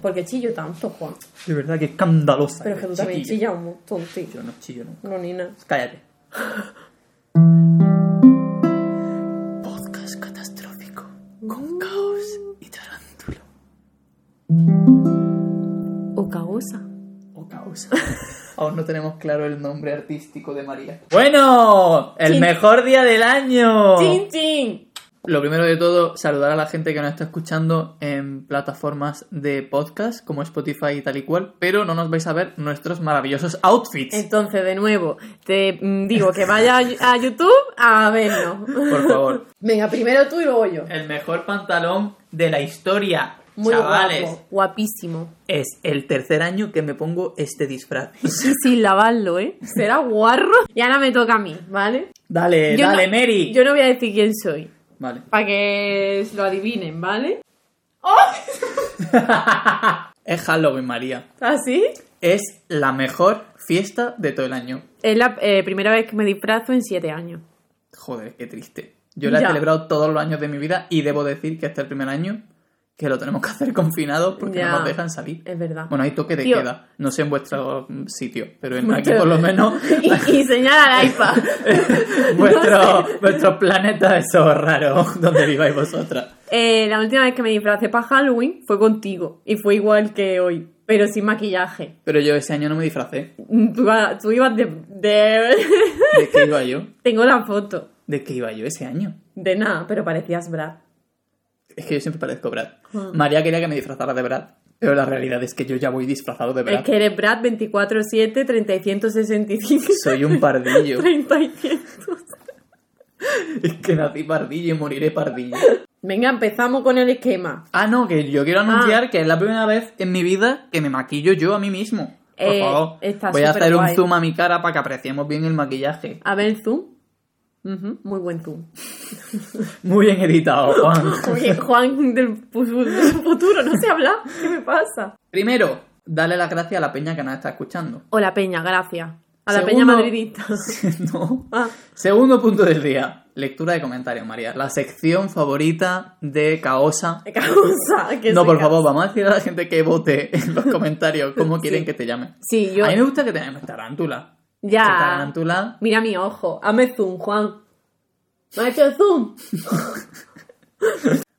Porque chillo tanto, Juan. De verdad que escandalosa. Pero es que tú también chillas un montón, tío. Yo no chillo nunca. No, ni nada. Cállate. Podcast catastrófico. Con caos y tarántula. O causa. O causa. Aún no tenemos claro el nombre artístico de María. Bueno, el Chin. mejor día del año. ¡Chin, chin! Lo primero de todo, saludar a la gente que nos está escuchando en plataformas de podcast como Spotify y tal y cual, pero no nos vais a ver nuestros maravillosos outfits. Entonces, de nuevo, te mm, digo que vaya a, YouTube a verlo. Por favor. Venga, primero tú y luego yo. El mejor pantalón de la historia, Muy chavales. guapo, guapísimo. Es el tercer año que me pongo este disfraz. Y sin lavarlo, ¿eh? Será guarro. Y ahora me toca a mí, ¿vale? Dale, Yo dale, no- Mary. Yo no voy a decir quién soy. Vale. Para que lo adivinen, ¿vale? es Halloween, María. ¿Así? Es la mejor fiesta de todo el año. Es la eh, primera vez que me disfrazo en siete años. Joder, qué triste. Yo la he celebrado todos los años de mi vida y debo decir que es el primer año que lo tenemos que hacer confinado porque Ya. no nos dejan salir. Es verdad. Bueno, hay toque de Tío. queda. No sé en vuestro sitio, pero en aquí por lo menos y, y señala al iPad. vuestro, vuestro planeta es raro donde viváis vosotras. Eh, la última vez que me disfracé para Halloween fue contigo. Y fue igual que hoy. Pero sin maquillaje. Pero yo ese año no me disfracé. Tú, iba- tú ibas de, de- ¿De qué iba yo? Tengo la foto. ¿De qué iba yo ese año? De nada, pero parecías Brad. Es que yo siempre parezco Brad. Ah. María quería que me disfrazara de Brad, pero la realidad es que yo ya voy disfrazado de Brad. Es que eres Brad 24-7, 3065. Soy un pardillo. 35. es que nací pardillo y moriré pardillo. Venga, empezamos con el esquema. Ah, no, que yo quiero anunciar que es la primera vez en mi vida que me maquillo yo a mí mismo. Por Eh, favor, voy a hacer un zoom a mi cara para que apreciemos bien el maquillaje. A ver el muy buen zoom. Muy bien editado, Juan. Oye, Juan del fu- del futuro, no sé hablar. ¿Qué me pasa? Primero, dale las gracias a la peña que nos está escuchando. Hola, Peña, gracias. A la Segundo- Peña madridista. no. Ah, Segundo punto del día. Lectura de comentarios, María. La sección favorita de Caosa. qué causa. que No, por favor, vamos a decir a la gente que vote en los comentarios cómo quieren Sí. que te llamen. Sí, yo. A mí me gusta que te llames tarántula. Ya. Tarántula. Mira mi ojo. Hazme zoom, Juan. ¿Me has hecho zoom?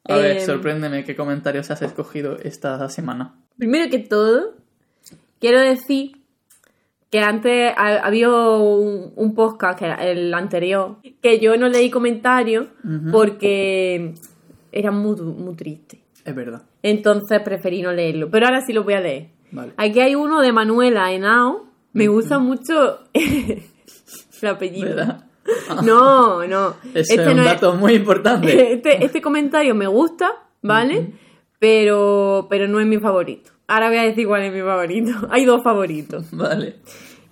A ver, Em, sorpréndeme qué comentarios has escogido esta semana. Primero que todo, quiero decir que antes ha- había un, un podcast, que era el anterior, que yo no leí comentarios porque era muy, muy triste. Es verdad. Entonces preferí no leerlo. Pero ahora sí lo voy a leer. Vale. Aquí hay uno de Manuela Henao. Me gusta mucho el apellido. ¿Verdad? No, no. Eso Este es un no dato muy importante. Este, este comentario me gusta, ¿vale? pero, pero no es mi favorito. Ahora voy a decir cuál es mi favorito. Hay dos favoritos. Vale.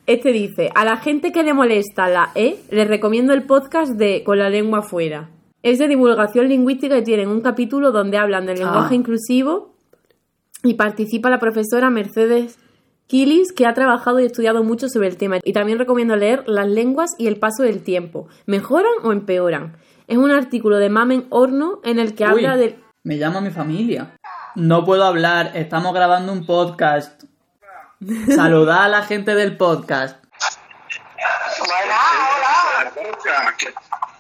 Este dice, a la gente que le molesta la E, les recomiendo el podcast de Con la lengua fuera. Es de divulgación lingüística y tienen un capítulo donde hablan del lenguaje Ah. inclusivo y participa la profesora Mercedes Kilis, que ha trabajado y estudiado mucho sobre el tema. Y también recomiendo leer Las lenguas y el paso del tiempo. ¿Mejoran o empeoran? Es un artículo de Mamen Horno en el que Uy, habla del... Me llama mi familia. No puedo hablar, estamos grabando un podcast. Saludad a la gente del podcast. Bueno, hola. Que,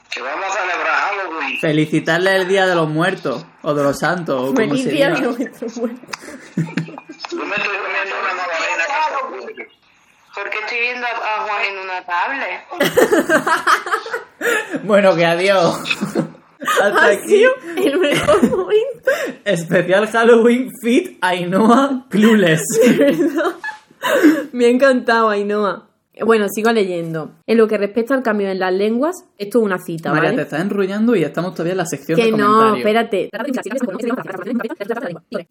que vamos a celebrar Halloween. Felicitarle el Día de los Muertos, o de los Santos, o como Feliz se día diga. de muerto. Yo me estoy comiendo una magdalena que Porque estoy viendo a Juan en una tablet. Bueno, que adiós. Hasta Ha aquí. sido el mejor momento. Especial Halloween Fit Ainhoa Clueless. Me ha encantado, Ainhoa. Bueno, sigo leyendo. En lo que respecta al cambio en las lenguas, esto es una cita, María, ¿vale? te estás enrollando y estamos todavía en la sección Que de no, comentarios. espérate.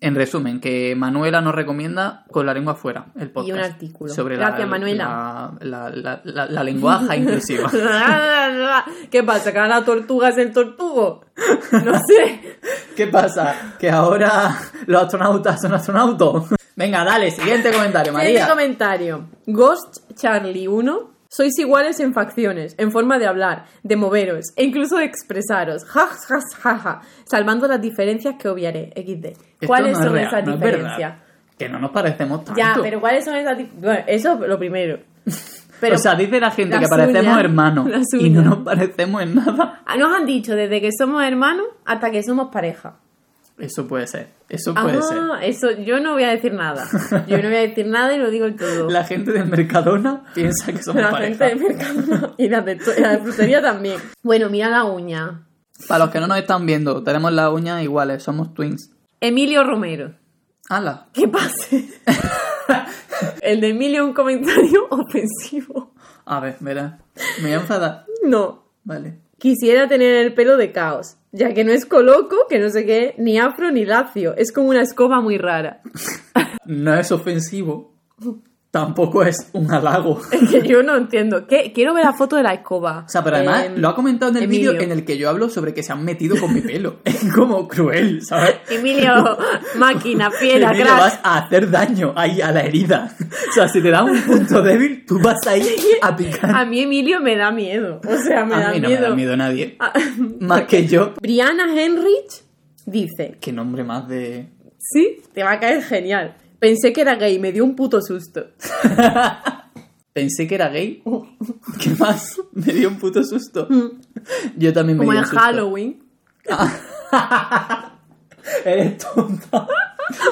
En resumen, que Manuela nos recomienda con la lengua fuera el podcast. Y un artículo. Sobre Gracias, la, Manuela. La, la, la, la- la lenguaja inclusiva. ¿Qué pasa? ¿Que ahora la tortuga es el tortugo? No sé. ¿Qué pasa? Que ahora los astronautas son astronautas. Venga, dale, siguiente comentario, Siguiente María. comentario. Ghost Charlie 1. Sois iguales en facciones, en forma de hablar, de moveros e incluso de expresaros. Ja, ja, ja, ja. Salvando las diferencias que obviaré. XD. ¿Cuáles no son esas no es diferencias? Que no nos parecemos tanto. Ya, pero ¿cuáles son esas tip- Bueno, eso es lo primero. Pero o sea, dice la gente que parecemos hermanos y no nos parecemos en nada. Ah, nos han dicho desde que somos hermanos hasta que somos pareja. Eso puede ser. Eso puede ser. Ah, eso yo no voy a decir nada. Yo no voy a decir nada y lo digo el todo. La gente del Mercadona piensa que somos La pareja. gente del mercado y la de, la de frutería también. Bueno, mira la uña. Para los que no nos están viendo, tenemos las uñas iguales, somos twins. Emilio Romero. ¡Hala! ¿Qué pase? El de Emilio un comentario ofensivo. A ver, verás. Me voy a enfadar. No. Vale. Quisiera tener el pelo de caos, ya que no es coloco, que no sé qué, ni afro ni lacio. Es como una escoba muy rara. No es ofensivo. Tampoco es un halago. Es que yo no entiendo. ¿Qué? Quiero ver la foto de la escoba. O sea, pero además Em, lo ha comentado en el vídeo en el que yo hablo sobre que se han metido con mi pelo. Es como cruel, ¿sabes? Emilio, máquina, fiera, Emilio, crack. vas a hacer daño ahí a la herida. O sea, si te da un punto débil, tú vas ahí a picar. A mí Emilio me da miedo. O sea, me a da mí no miedo. me da miedo nadie. Ah, Más que yo. Brianna Henrich dice, Qué nombre más de... sí, te va a caer genial. Pensé que era gay, me dio un puto susto. Pensé que era gay. ¿Qué más? Me dio un puto susto. Yo también me Como dio en un susto. Halloween. Eres tonta.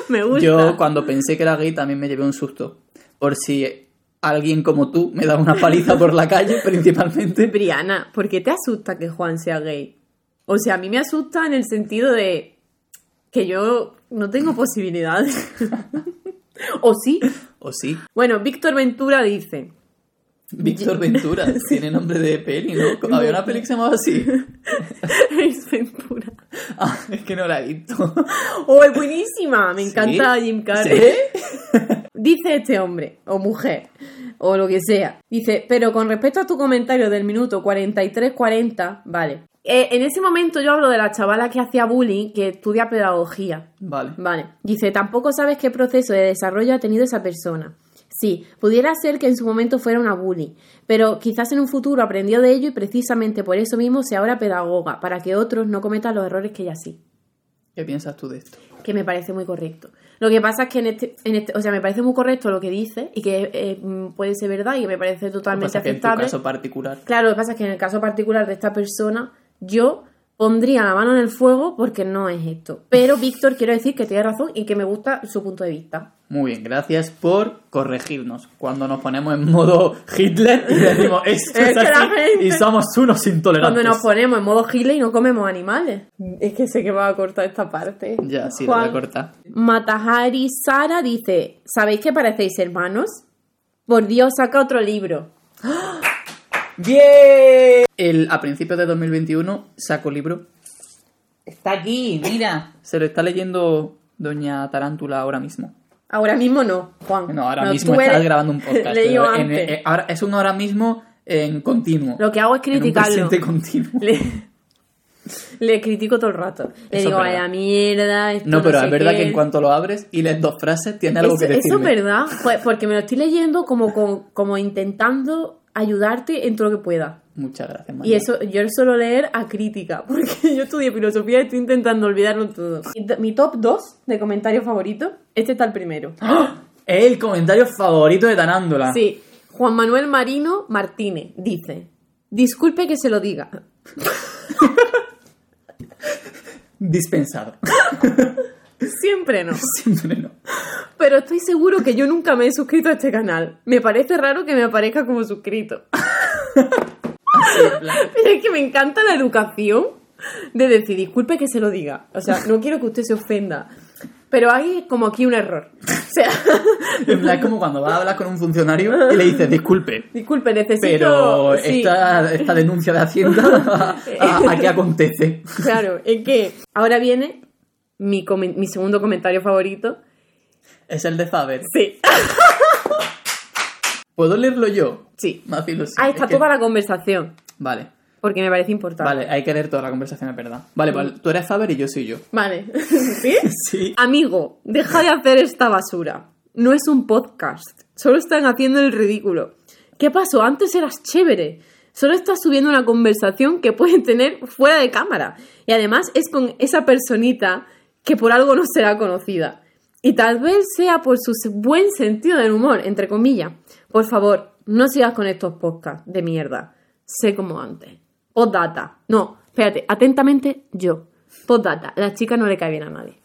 Me gusta. Yo cuando pensé que era gay también me llevé un susto. Por si alguien como tú me daba una paliza por la calle, principalmente. Brianna, ¿por qué te asusta que Juan sea gay? O sea, a mí me asusta en el sentido de que yo no tengo posibilidades. o sí. O sí. Bueno, Víctor Ventura dice, Víctor Ventura. Tiene nombre de peli, ¿no? Había una peli que se llamaba así. es Ventura. Ah, es que no la he visto. ¡Oh, es buenísima! Me ¿Sí? encanta Jim Carrey. ¿Sí? Dice este hombre, o mujer, o lo que sea. Dice, pero con respecto a tu comentario del minuto 43-40, vale. Eh, en ese momento yo hablo de la chavala que hacía bullying, que estudia pedagogía. Vale. Vale. Dice, tampoco sabes qué proceso de desarrollo ha tenido esa persona. Sí, pudiera ser que en su momento fuera una bully, pero quizás en un futuro aprendió de ello y precisamente por eso mismo sea ahora pedagoga, para que otros no cometan los errores que ella sí. ¿Qué piensas tú de esto? Que me parece muy correcto. Lo que pasa es que en este, en este o sea, me parece muy correcto lo que dice y que eh, puede ser verdad y que me parece Lo que totalmente pasa que en tu aceptable. caso particular. Claro, lo que pasa es que en el caso particular de esta persona, yo pondría la mano en el fuego porque no es esto. Pero Víctor, quiero decir que tiene razón y que me gusta su punto de vista. Muy bien, gracias por corregirnos. Cuando nos ponemos en modo Hitler y decimos esto Es es, que la así gente- y somos unos intolerantes. Cuando nos ponemos en modo Hitler y no comemos animales. Es que sé que va a cortar esta parte. Ya, sí, lo Juan voy a cortar. Matahari Sara dice: ¿Sabéis que parecéis hermanos? Por Dios, saca otro libro. ¡Bien! El, a principios de 2021 saco libro. Está aquí, mira. Se lo está leyendo Doña Tarántula ahora mismo. Ahora mismo no, Juan. No, ahora No, mismo estás eres- grabando un podcast. En- antes. eh, ahora, es un ahora mismo en continuo. Lo que hago es En un criticarlo. presente continuo. Le, le critico todo el rato. Le Eso digo, vaya mierda. esto No, pero sé es verdad qué". que en cuanto lo abres y lees dos frases, tiene algo eso, que eso decirme. es verdad. Pues porque me lo estoy leyendo como, como, como intentando ayudarte en todo lo que pueda. Muchas gracias, Y María. eso, yo suelo leer a crítica, porque yo estudié filosofía y estoy intentando olvidarlo todo. Mi, top 2 de comentarios favoritos, este está el primero. ¡Ah! El comentario favorito de Tanándola. Sí, Juan Manuel Marino Martínez dice, disculpe que se lo diga. Dispensado. Siempre no. Siempre no. Pero estoy seguro que yo nunca me he suscrito a este canal. Me parece raro que me aparezca como suscrito. Pero es que me encanta la educación de decir, disculpe que se lo diga. O sea, no quiero que usted se ofenda. Pero hay como aquí un error. O sea, En plan, es como cuando vas a hablar con un funcionario y le dices, disculpe, disculpe, necesito... pero sí, esta, esta denuncia de Hacienda, ¿a, a qué acontece? Claro, es que ahora viene mi, mi segundo comentario favorito. Es el de Faber. Sí, ¿Puedo leerlo yo? sí. Más filosofía. Ahí está Es que- toda la conversación, Vale, porque me parece importante. vale, hay que leer toda la conversación, es verdad. Vale, pues tú eres Faber y yo soy yo. Vale. ¿Sí? Sí. Amigo, deja de hacer esta basura. No es un podcast. Solo están haciendo el ridículo. ¿Qué pasó? Antes eras chévere. Solo estás subiendo una conversación que pueden tener fuera de cámara. Y además es con esa personita que por algo no será conocida. Y tal vez sea por su buen sentido del humor, entre comillas. Por favor, no sigas con estos podcasts de mierda. Sé como antes. Postdata. No, espérate, atentamente yo. Postdata. La chica no le cae bien a nadie.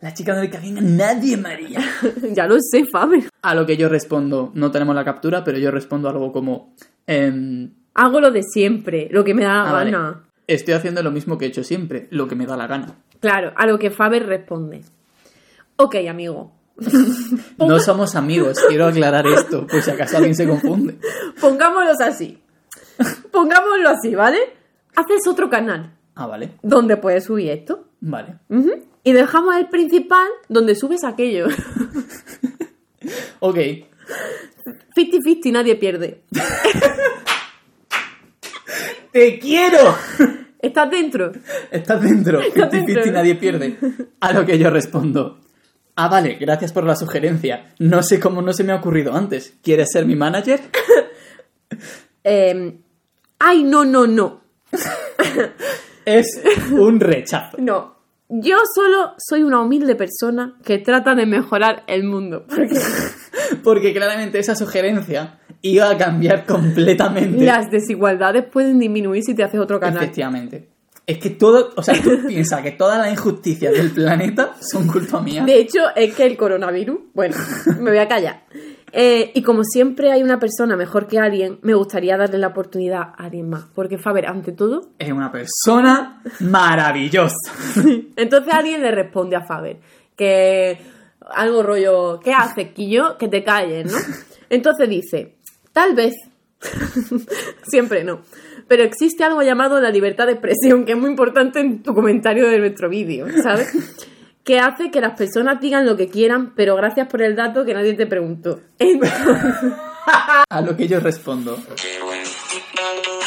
La chica no le cae bien a nadie, María. ya lo sé, Faber. A lo que yo respondo, no tenemos la captura, pero yo respondo algo como... em, Hago lo de siempre, lo que me da la ah, vale. gana. Estoy haciendo lo mismo que he hecho siempre, lo que me da la gana. Claro, a lo que Faber responde. Ok, amigo. No somos amigos, quiero aclarar esto, por si acaso alguien se confunde. Pongámoslos así. Pongámoslo así, ¿vale? Haces otro canal Ah, vale, donde puedes subir esto. vale. Y dejamos el principal donde subes aquello. Ok, 50-50, nadie pierde. ¡te quiero! ¿Estás dentro? Estás dentro, Estás 50-50 dentro. nadie pierde. A lo que yo respondo. Ah, vale, gracias por la sugerencia. No sé cómo no se me ha ocurrido antes. ¿Quieres ser mi manager? Eh, ay, no, no, no. Es un rechazo. No. Yo solo soy una humilde persona que trata de mejorar el mundo. Porque Porque claramente esa sugerencia iba a cambiar completamente. las desigualdades pueden disminuir si te haces otro canal. Efectivamente. Es que todo, o sea, tú piensas que todas las injusticias del planeta son culpa mía. De hecho, es que el coronavirus. Bueno, me voy a callar. Eh, y como siempre hay una persona mejor que alguien, me gustaría darle la oportunidad a alguien más. Porque Faber, ante todo, Es una persona maravillosa. entonces alguien le responde a Faber que algo rollo, ¿qué haces, Quillo? Que te calles, ¿no? Entonces dice, tal vez, siempre no, pero existe algo llamado la libertad de expresión, que es muy importante en tu comentario de nuestro vídeo, ¿sabes? Que hace que las personas digan lo que quieran, pero gracias por el dato que nadie te preguntó. Entonces, A lo que yo respondo. Qué buen dato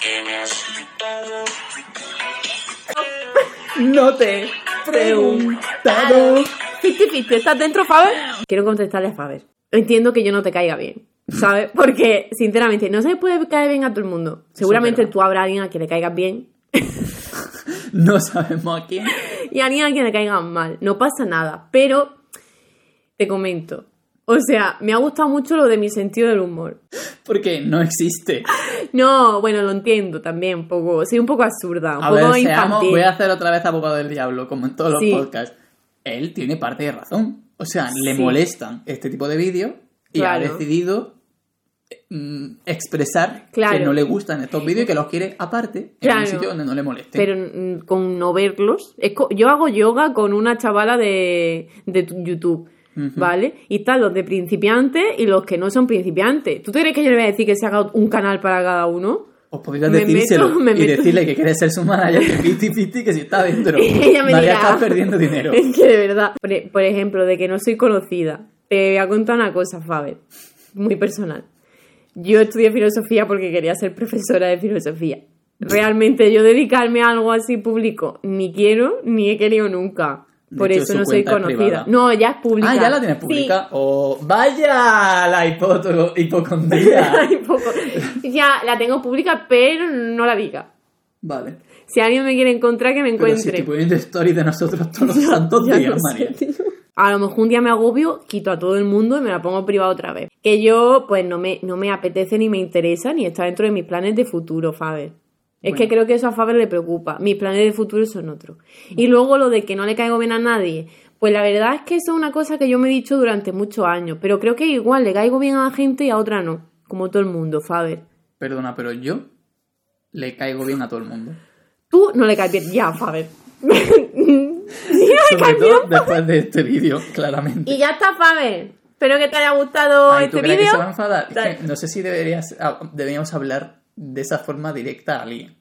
que me has dado. No te he preguntado. 50-50, ¿estás dentro, Faber? Quiero contestarle a Faber. Entiendo que yo no te caiga bien, ¿sabes? Porque, sinceramente, no se puede caer bien a todo el mundo. Seguramente tú habrá alguien a quien le caigas bien No sabemos a quién. y a alguien a quien le caiga mal. No pasa nada, pero te comento. O sea, me ha gustado mucho lo de mi sentido del humor. Porque no existe. No, bueno, lo entiendo también un poco. Soy un poco absurda, un A poco ver, seamos, infantil. voy a hacer otra vez abogado del diablo, como en todos los podcasts. Él tiene parte de razón. O sea, le molestan este tipo de vídeos y Claro. ha decidido expresar Claro. que no le gustan estos vídeos y que los quiere aparte en Claro. un sitio donde no le moleste. Pero mm, con no verlos. es co- yo hago yoga con una chavala de, de tu- YouTube. ¿Vale? Y están los de principiantes y los que no son principiantes. ¿Tú te crees que yo le voy a decir que se haga un canal para cada uno? Os podrías Me decírselo meto- me y meto- decirle que quieres ser su manager de 50-50 que si está dentro. Ella me dirá- estás perdiendo dinero. Es que de verdad. Por, por ejemplo, de que no soy conocida. Te voy a contar una cosa, Faber. Muy personal. Yo estudié filosofía porque quería ser profesora de filosofía. Realmente yo dedicarme a algo así público ni quiero ni he querido nunca. De Por hecho, eso no soy conocida. No, ya es pública. Ah, ya la tienes Sí. pública. Vaya la hipoto- hipocondría. Ya la tengo pública, pero no la diga. vale. Si alguien me quiere encontrar, que me Pero si encuentre. estoy poniendo stories de nosotros todos los santos días, María. A lo mejor un día me agobio, quito a todo el mundo y me la pongo privada otra vez. Que yo, pues, no me, no me apetece ni me interesa ni está dentro de mis planes de futuro, Faber. Es Bueno. que creo que eso a Faber le preocupa. Mis planes de futuro son otros. Y luego lo de que no le caigo bien a nadie. Pues la verdad es que eso es una cosa que yo me he dicho durante muchos años. Pero creo que igual le caigo bien a la gente y a otra no. Como todo el mundo, Faber. Perdona, pero yo le caigo bien a todo el mundo. Tú no le caes bien. Ya, Faber. Sobre todo después de este vídeo, claramente. Y ya está, Faber. Espero que te haya gustado Ay, ¿tú este vídeo. Es que no sé si deberías, ah, deberíamos hablar de esa forma directa a alguien.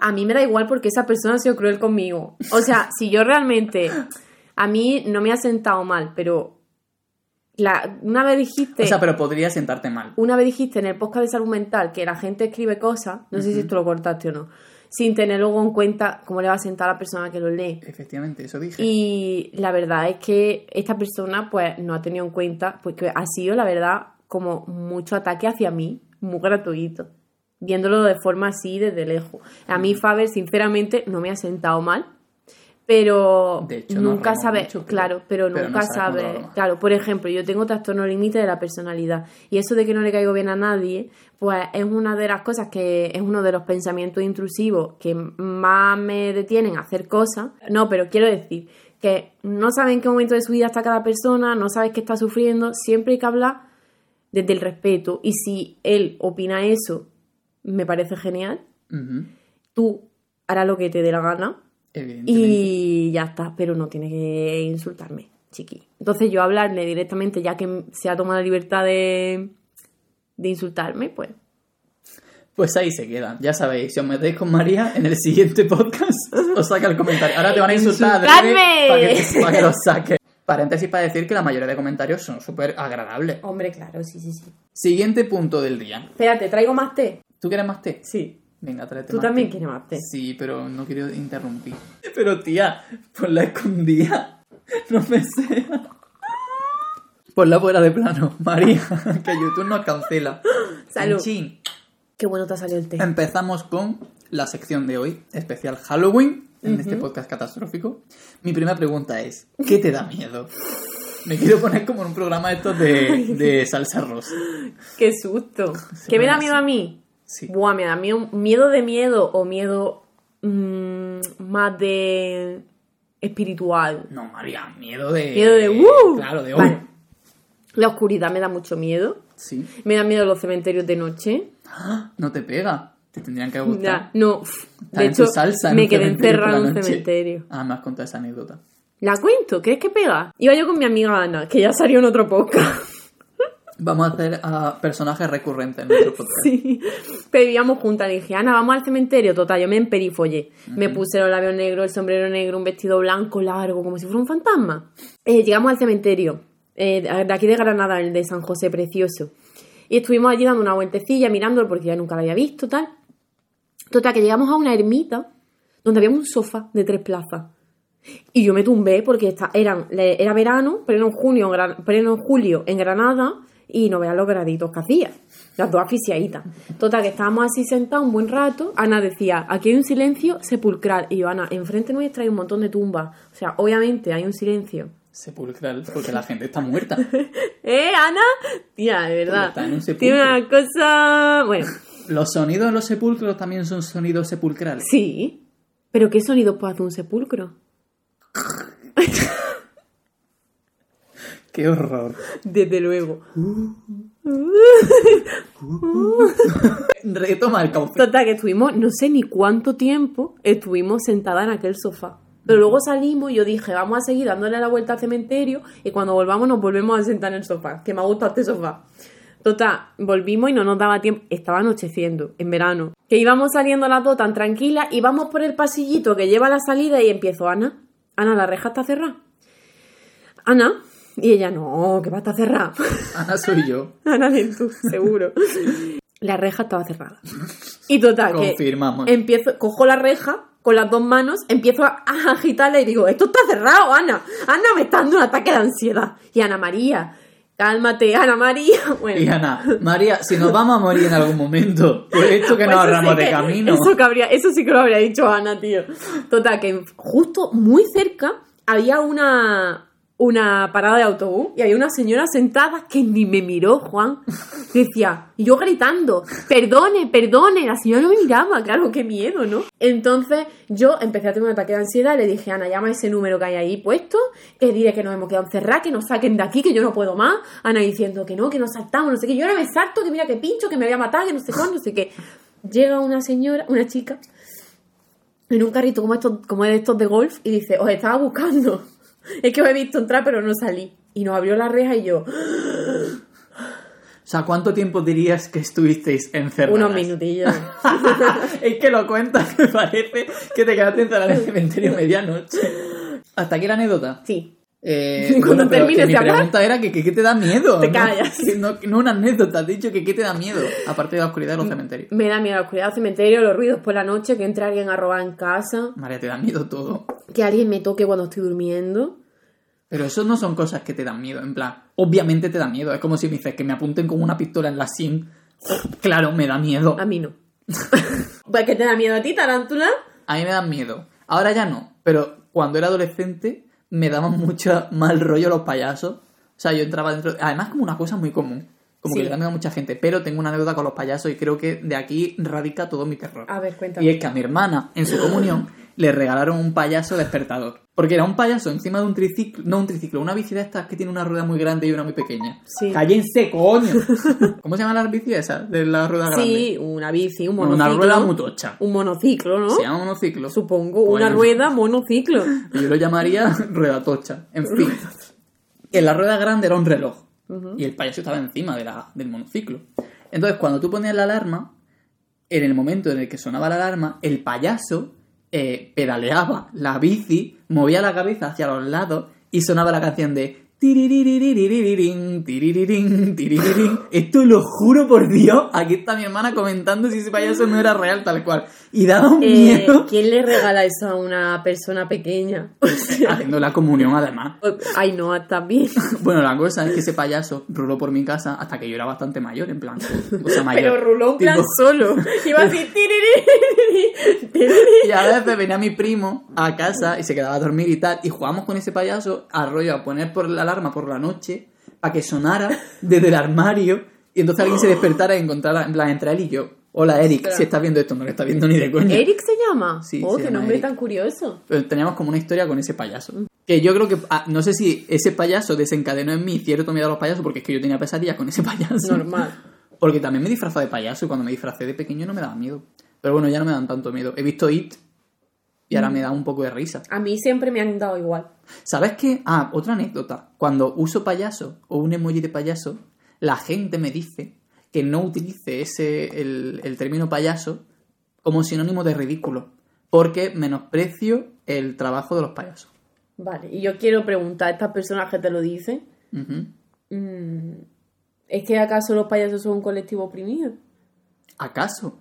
A mí me da igual porque esa persona ha sido cruel conmigo. O sea, si yo realmente. A mí no me ha sentado mal, pero. La, una vez dijiste. O sea, pero podría sentarte mal. Una vez dijiste en el podcast de salud mental que la gente escribe cosas, no sé si esto lo cortaste o no, sin tener luego en cuenta cómo le va a sentar a la persona que lo lee. Efectivamente, eso dije. Y la verdad es que esta persona pues no ha tenido en cuenta, porque ha sido la verdad como mucho ataque hacia mí, muy gratuito, viéndolo de forma así desde lejos. A mí Faber sinceramente no me ha sentado mal, pero De hecho, nos nunca mucho, pero- claro, pero, pero no nunca vamos. claro, por ejemplo, yo tengo trastorno límite de la personalidad y eso de que no le caigo bien a nadie, pues es una de las cosas que es uno de los pensamientos intrusivos que más me detienen a hacer cosas. No, pero quiero decir que no sabes en qué momento de su vida está cada persona, no sabes qué está sufriendo, siempre hay que hablar desde el respeto y si él opina eso, me parece genial, tú harás lo que te dé la gana. Y ya está, pero no tiene que insultarme, chiqui. Entonces yo hablarle directamente, ya que se ha tomado la libertad de, de insultarme, pues Pues ahí se quedan. Ya sabéis, si os metéis con María en el siguiente podcast, os saca el comentario. Ahora te van a insultar para que, para que los saques. Paréntesis para decir que la mayoría de comentarios son súper agradables. hombre, claro, sí, sí, sí. Siguiente punto del día. Espérate, ¿traigo más té? ¿Tú quieres más té? Sí. Venga, tráete Tú también quieres té. Sí, pero no quiero interrumpir. Pero tía, ponla escondida. No me sea. Ponla fuera de plano, María, que YouTube nos cancela. Salud. Chin. Qué bueno te ha salido el té. Empezamos con la sección de hoy, especial Halloween, en este podcast catastrófico. Mi primera pregunta es, ¿qué te da miedo? Me quiero poner como en un programa de estos de, de salsa rosa. Qué susto. ¿Qué me da miedo a mí? Sí. Buah, me da miedo, miedo de miedo o miedo mm, más de espiritual. No, María, miedo de... Miedo de ¡uh! Claro, de... Vale. La oscuridad me da mucho miedo. Sí. Me da miedo los cementerios de noche. ¡Ah! No te pega. Te tendrían que gustar. No. Está De hecho, salsa me quedé encerrada en un cementerio. Ah, me has contado esa anécdota. ¿La cuento? ¿Crees que pega? Iba yo con mi amiga Ana, que ya salió en otro podcast. Vamos a hacer a personajes recurrentes en nuestro podcast. Sí. Pero vivíamos juntas. Le dije, Ana, vamos al cementerio. Total, yo me emperifollé. Me puse los labios negros, el sombrero negro, un vestido blanco largo, como si fuera un fantasma. Eh, llegamos al cementerio, eh, de aquí de Granada, el de San José, precioso. Y estuvimos allí dando una vueltecilla, mirándolo, porque ya nunca lo había visto, tal. Total, que llegamos a una ermita donde había un sofá de tres plazas. Y yo me tumbé porque esta- eran, era verano, pleno junio, en Gran- pleno julio en Granada, y no veas los graditos que hacía. Las dos asfixiaditas. Total, que estábamos así sentados un buen rato. Ana decía, aquí hay un silencio sepulcral. Y yo, Ana, enfrente nuestra hay un montón de tumbas. O sea, obviamente hay un silencio. Sepulcral, porque la gente está muerta. ¿Eh, Ana? Tía, de verdad. está en un sepulcro. Tiene una cosa... Bueno, Los sonidos de los sepulcros también son sonidos sepulcrales. sí. Pero ¿qué sonido puede hacer un sepulcro? ¡Qué horror! Desde luego. Retoma el cauce. Total, que estuvimos, no sé ni cuánto tiempo, estuvimos sentadas en aquel sofá. Pero luego salimos y yo dije, vamos a seguir dándole la vuelta al cementerio y cuando volvamos nos volvemos a sentar en el sofá, que me ha gustado este sofá. Total, volvimos y no nos daba tiempo, estaba anocheciendo, en verano. Que íbamos saliendo las dos tan tranquilas y vamos por el pasillito que lleva a la salida y empiezo, Ana, Ana, la reja está cerrada. Ana, y ella, no, que va a estar cerrada. Ana soy yo. Ana tú, seguro. La reja estaba cerrada. Y total, que Confirmamos. empiezo, cojo la reja con las dos manos, empiezo a, agitarla y digo, esto está cerrado, Ana. Ana me está dando un ataque de ansiedad. Y Ana María, cálmate, Ana María. Bueno, Y Ana, María, si nos vamos a morir en algún momento, pues esto que pues nos ahorramos sí de que- camino. Eso, que habría- eso sí que lo habría dicho Ana, tío. Total, que justo muy cerca había una, una parada de autobús y había una señora sentada que ni me miró, Juan. Decía, y yo gritando, perdone, perdone. La señora no me miraba, claro, qué miedo, ¿no? Entonces yo empecé a tener un ataque de ansiedad y le dije, Ana, llama ese número que hay ahí puesto, que diré que nos hemos quedado encerrados, que nos saquen de aquí, que yo no puedo más. Ana diciendo que no, que nos saltamos, no sé qué. Yo ahora me salto, que mira que pincho, que me voy a matar, que no sé cuándo, no sé qué. Llega una señora, una chica, en un carrito como estos, como de estos de golf y dice, os estaba buscando. Es que os he visto entrar pero no salí. Y nos abrió la reja y yo, O sea, ¿cuánto tiempo dirías que estuvisteis encerradas? unos minutillos. es que lo cuentas, me parece que te quedaste encerrada en el cementerio medianoche. ¿Hasta aquí la anécdota? Sí. Eh, Cuando bueno, termines mi de hablar, pregunta era que, qué te da miedo. te ¿no? callas. No, no una anécdota, has dicho que qué te da miedo, aparte de la oscuridad de los cementerios. Me da miedo la oscuridad del cementerio, los ruidos por la noche, que entre alguien a robar en casa, María, te da miedo todo. que alguien me toque cuando estoy durmiendo. Pero eso no son cosas que te dan miedo, en plan, obviamente te da miedo. Es como si me dices que me apunten con una pistola en la SIM. Claro, me da miedo. A mí no. pues que te da miedo a ti, tarántula. A mí me dan miedo. Ahora ya no, pero cuando era adolescente me daban mucho mal rollo los payasos. O sea, yo entraba dentro. Además, como una cosa muy común. Como Sí. que le da miedo a mucha gente. Pero tengo una anécdota con los payasos y creo que de aquí radica todo mi terror. A ver, cuéntame. Y es que a mi hermana, en su comunión, le regalaron un payaso despertador. Porque era un payaso encima de un triciclo, no un triciclo, una bici de estas que tiene una rueda muy grande y una muy pequeña. Sí. ¡Cállense, coño! ¿Cómo se llaman las bicis esas? De la rueda grande. Sí, una bici, un Una monociclo. rueda muy tocha. Un monociclo, ¿no? Se llama monociclo. Supongo, Pues- una rueda monociclo. Yo lo llamaría rueda tocha. En fin. En la rueda grande era un reloj. Y el payaso estaba encima de la, del monociclo. Entonces, cuando tú ponías la alarma, en el momento en el que sonaba la alarma, el payaso eh, pedaleaba la bici, movía la cabeza hacia los lados y sonaba la canción de. Esto lo juro por Dios. Aquí está mi hermana comentando si ese payaso no era real tal cual. Y daba un Eh, miedo. ¿Quién le regala eso a una persona pequeña? O sea, Haciendo la comunión además. ay, no, también. Bueno, la cosa es que ese payaso ruló por mi casa hasta que yo era bastante mayor, en plan. O sea, mayor. Pero ruló en plan Tipo, solo. Iba así. Y a veces venía mi primo a casa y se quedaba a dormir y tal. Y jugábamos con ese payaso a rollo a poner por la alarma por la noche para que sonara desde el armario. Y entonces alguien se despertara y encontrara en plan entre él y yo. Hola Eric, si estás viendo esto, no lo estás viendo ni de coña. ¿Eric se llama? Sí, Oh, qué nombre Eric. tan curioso. Pero teníamos como una historia con ese payaso. Que yo creo que, ah, no sé si ese payaso desencadenó en mí cierto miedo a los payasos, porque es que yo tenía pesadillas con ese payaso. Normal. Porque también me disfrazaba de payaso y cuando me disfracé de pequeño no me daba miedo. Pero bueno, ya no me dan tanto miedo. He visto It y ahora me da un poco de risa. A mí siempre me han dado igual. ¿Sabes qué? Ah, otra anécdota. Cuando uso payaso o un emoji de payaso, la gente me dice que no utilice ese, el, el término payaso como sinónimo de ridículo. Porque menosprecio el trabajo de los payasos. Vale, y yo quiero preguntar a estas personas que te lo dicen, mm, ¿es que acaso los payasos son un colectivo oprimido? ¿Acaso?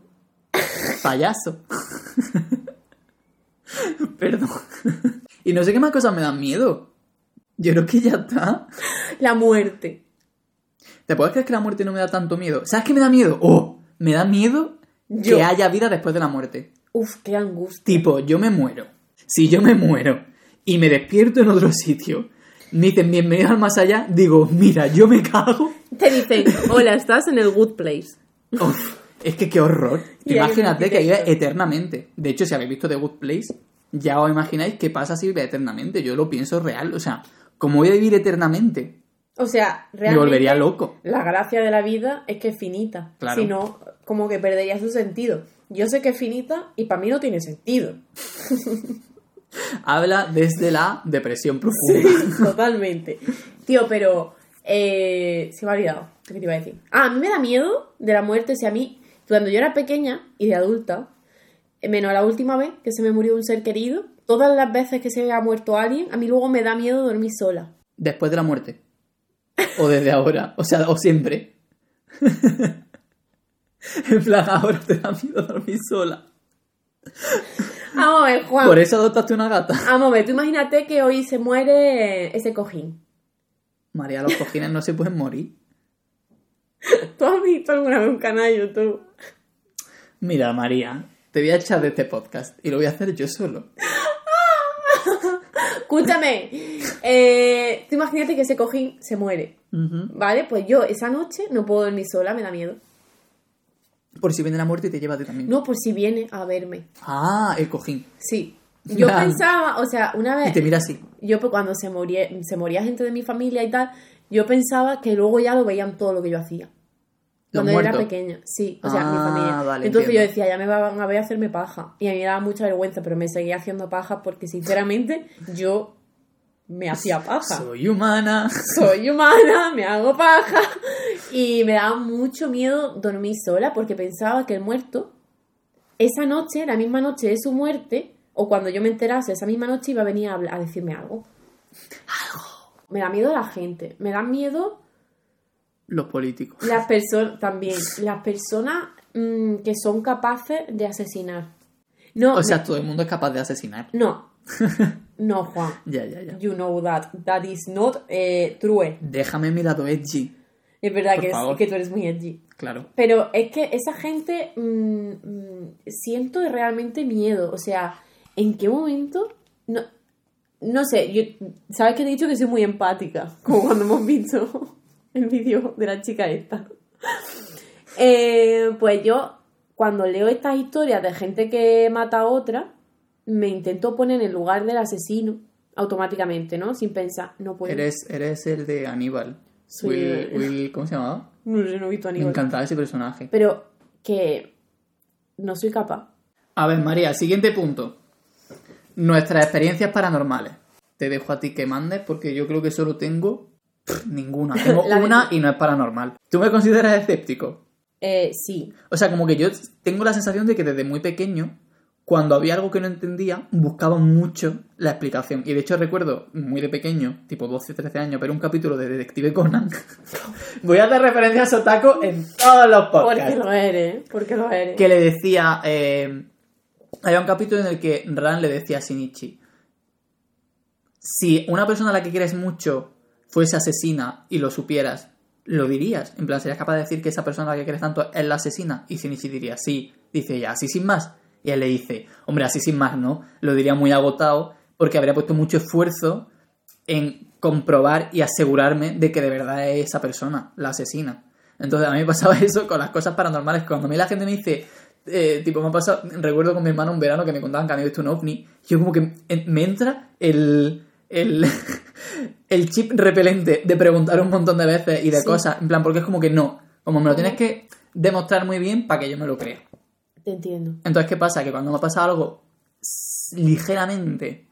Payaso. Perdón. y no sé qué más cosas me dan miedo. Yo creo que ya está. La muerte. ¿Te puedes creer que la muerte no me da tanto miedo? ¿Sabes qué me da miedo? ¡Oh! Me da miedo Yo. que haya vida después de la muerte. Uf, qué angustia. Tipo, yo me muero. Si yo me muero y me despierto en otro sitio, me dicen bienvenido al más allá, digo, mira, yo me cago. Te dicen, hola, estás en el good place. Uf, es que qué horror. Imagínate que vive eternamente. De hecho, si habéis visto The Good Place, ya os imagináis qué pasa si vive eternamente. Yo lo pienso real. O sea, ¿cómo voy a vivir eternamente? O sea, Me realmente... volvería loco. La gracia de la vida es que es finita. Claro. Si no, como que perdería su sentido. Yo sé que es finita y para mí no tiene sentido. Habla desde la depresión profunda. Totalmente. Tío, pero... Eh, se me ha olvidado. ¿Qué te iba a decir? Ah, a mí me da miedo de la muerte. Si a mí, cuando yo era pequeña y de adulta, eh, menos la última vez que se me murió un ser querido, todas las veces que se ha muerto alguien, a mí luego me da miedo dormir sola. Después de la muerte. O desde ahora. O sea, o siempre. en plan, ahora te da miedo dormir sola. Vamos a ver, Juan. Por eso adoptaste una gata. Vamos a ver, tú imagínate que hoy se muere ese cojín. María, los cojines no se pueden morir. ¿Tú has visto alguna vez un canal de YouTube? Mira, María, te voy a echar de este podcast y lo voy a hacer yo solo. Escúchame, eh, tú imagínate que ese cojín se muere. ¿vale? Pues yo esa noche no puedo dormir sola, me da miedo. Por si viene la muerte y te lleva ti también. No, por si viene a verme. Ah, el cojín. Sí. Yo pensaba, o sea, una Y vez, te mira así. yo pues, cuando se moría, se moría gente de mi familia y tal, yo pensaba que luego ya lo veían todo lo que yo hacía. Cuando yo era pequeña, sí, o sea, mi Ah, familia. vale, Entonces entiendo. yo decía, ya me van a ver hacerme paja. Y a mí me daba mucha vergüenza, pero me seguía haciendo paja porque sinceramente yo me hacía paja. Soy humana. Soy humana, me hago paja. Y me daba mucho miedo dormir sola porque pensaba que el muerto, esa noche, la misma noche de su muerte, o cuando yo me enterase esa misma noche, iba a venir a, habl- a decirme algo. Me da miedo la gente, me da miedo Los políticos. las personas también, las personas mm, que son capaces de asesinar. No, O sea, me- todo el mundo es capaz de asesinar. no, no, Juan. Ya, ya, ya. You know that. That is not eh, true. Déjame mi lado edgy. Es verdad Por que, es- que tú eres muy edgy. Claro. Pero es que esa gente mm, mm, siento realmente miedo. O sea, ¿en qué momento? No, no sé, yo, ¿sabes que he dicho que soy muy empática? Como cuando hemos visto el vídeo de la chica esta. Eh, pues yo, cuando leo estas historias de gente que mata a otra, me intento poner en el lugar del asesino automáticamente, ¿no? Sin pensar, no puedo. Eres, eres el de Aníbal. Soy Will, el- Will- ¿Cómo se llamaba? No sé, no he visto a Me Aníbal. encantaba ese personaje. Pero que no soy capaz. A ver, María, siguiente punto. Nuestras experiencias paranormales. Te dejo a ti que mandes porque yo creo que solo tengo pff, ninguna. Tengo una y no es paranormal. ¿Tú me consideras escéptico? Eh, sí. O sea, como que yo tengo la sensación de que desde muy pequeño, cuando había algo que no entendía, buscaba mucho la explicación. Y de hecho recuerdo, muy de pequeño, tipo 12, 13 años, ver un capítulo de Detective Conan. Voy a hacer referencia a Sotaco en todos los Porque podcasts. lo eres, porque lo eres. Que le decía... eh, había un capítulo en el que Ran le decía a Shinichi, si una persona a la que quieres mucho fuese asesina y lo supieras, lo dirías. En plan, ¿serías capaz de decir que esa persona a la que quieres tanto es la asesina? Y Shinichi diría, sí. Dice ella, así sin más. Y él le dice, hombre, así sin más, ¿no? Lo diría muy agotado porque habría puesto mucho esfuerzo en comprobar y asegurarme de que de verdad es esa persona, la asesina. Entonces a mí me pasaba eso con las cosas paranormales. Cuando a mí la gente me dice, eh, tipo, me ha pasado, recuerdo con mi hermano un verano que me contaban que había visto un ovni, yo como que me entra el, el, el chip repelente de preguntar un montón de veces y de Sí. cosas, en plan, porque es como que no, como me lo tienes que demostrar muy bien para que yo me lo crea. Te entiendo. Entonces, ¿qué pasa? Que cuando me pasa algo ligeramente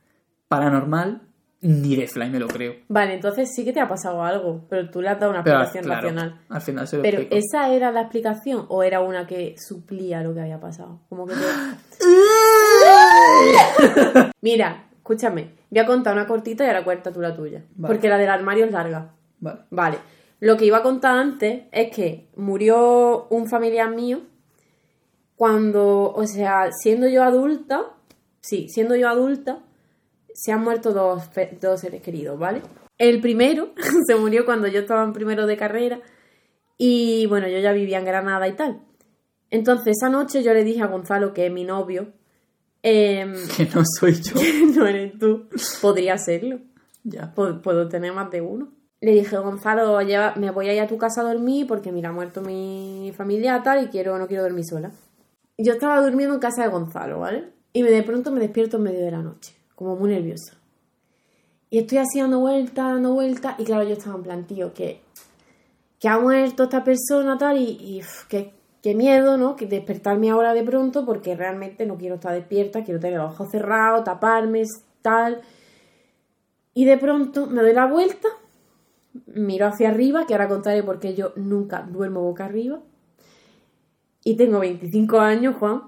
paranormal, ni de fly me lo creo. Vale, entonces sí que te ha pasado algo, pero tú le has dado una Pero explicación claro, racional. al final se lo Pero explico. ¿esa era la explicación o era una que suplía lo que había pasado? Como que te... Mira, escúchame, voy a contar una cortita y ahora cuenta tú la tuya. Vale. Porque la del armario es larga. Vale. Vale. Lo que iba a contar antes es que murió un familiar mío cuando, o sea, siendo yo adulta, sí, siendo yo adulta, se han muerto dos, dos seres queridos, ¿vale? El primero se murió cuando yo estaba en primero de carrera y bueno, yo ya vivía en Granada y tal. Entonces esa noche yo le dije a Gonzalo, que es mi novio, em, Que no soy yo. no eres tú, podría serlo ya. pu- puedo tener más de uno. Le dije, Gonzalo, lleva, me voy a ir a tu casa a dormir porque mira, ha muerto mi familia tal y quiero, no quiero dormir sola. Yo estaba durmiendo en casa de Gonzalo, ¿vale? Y me, de pronto me despierto en medio de la noche, como muy nerviosa. Y estoy así dando vueltas, dando vueltas, y claro, yo estaba en plan, tío, que, que ha muerto esta persona tal, y, y uf, qué, miedo, ¿no? Que despertarme ahora de pronto porque realmente no quiero estar despierta, quiero tener los ojos cerrados, taparme, tal. Y de pronto me doy la vuelta, miro hacia arriba, que ahora contaré porque yo nunca duermo boca arriba. Y tengo 25 años, Juan,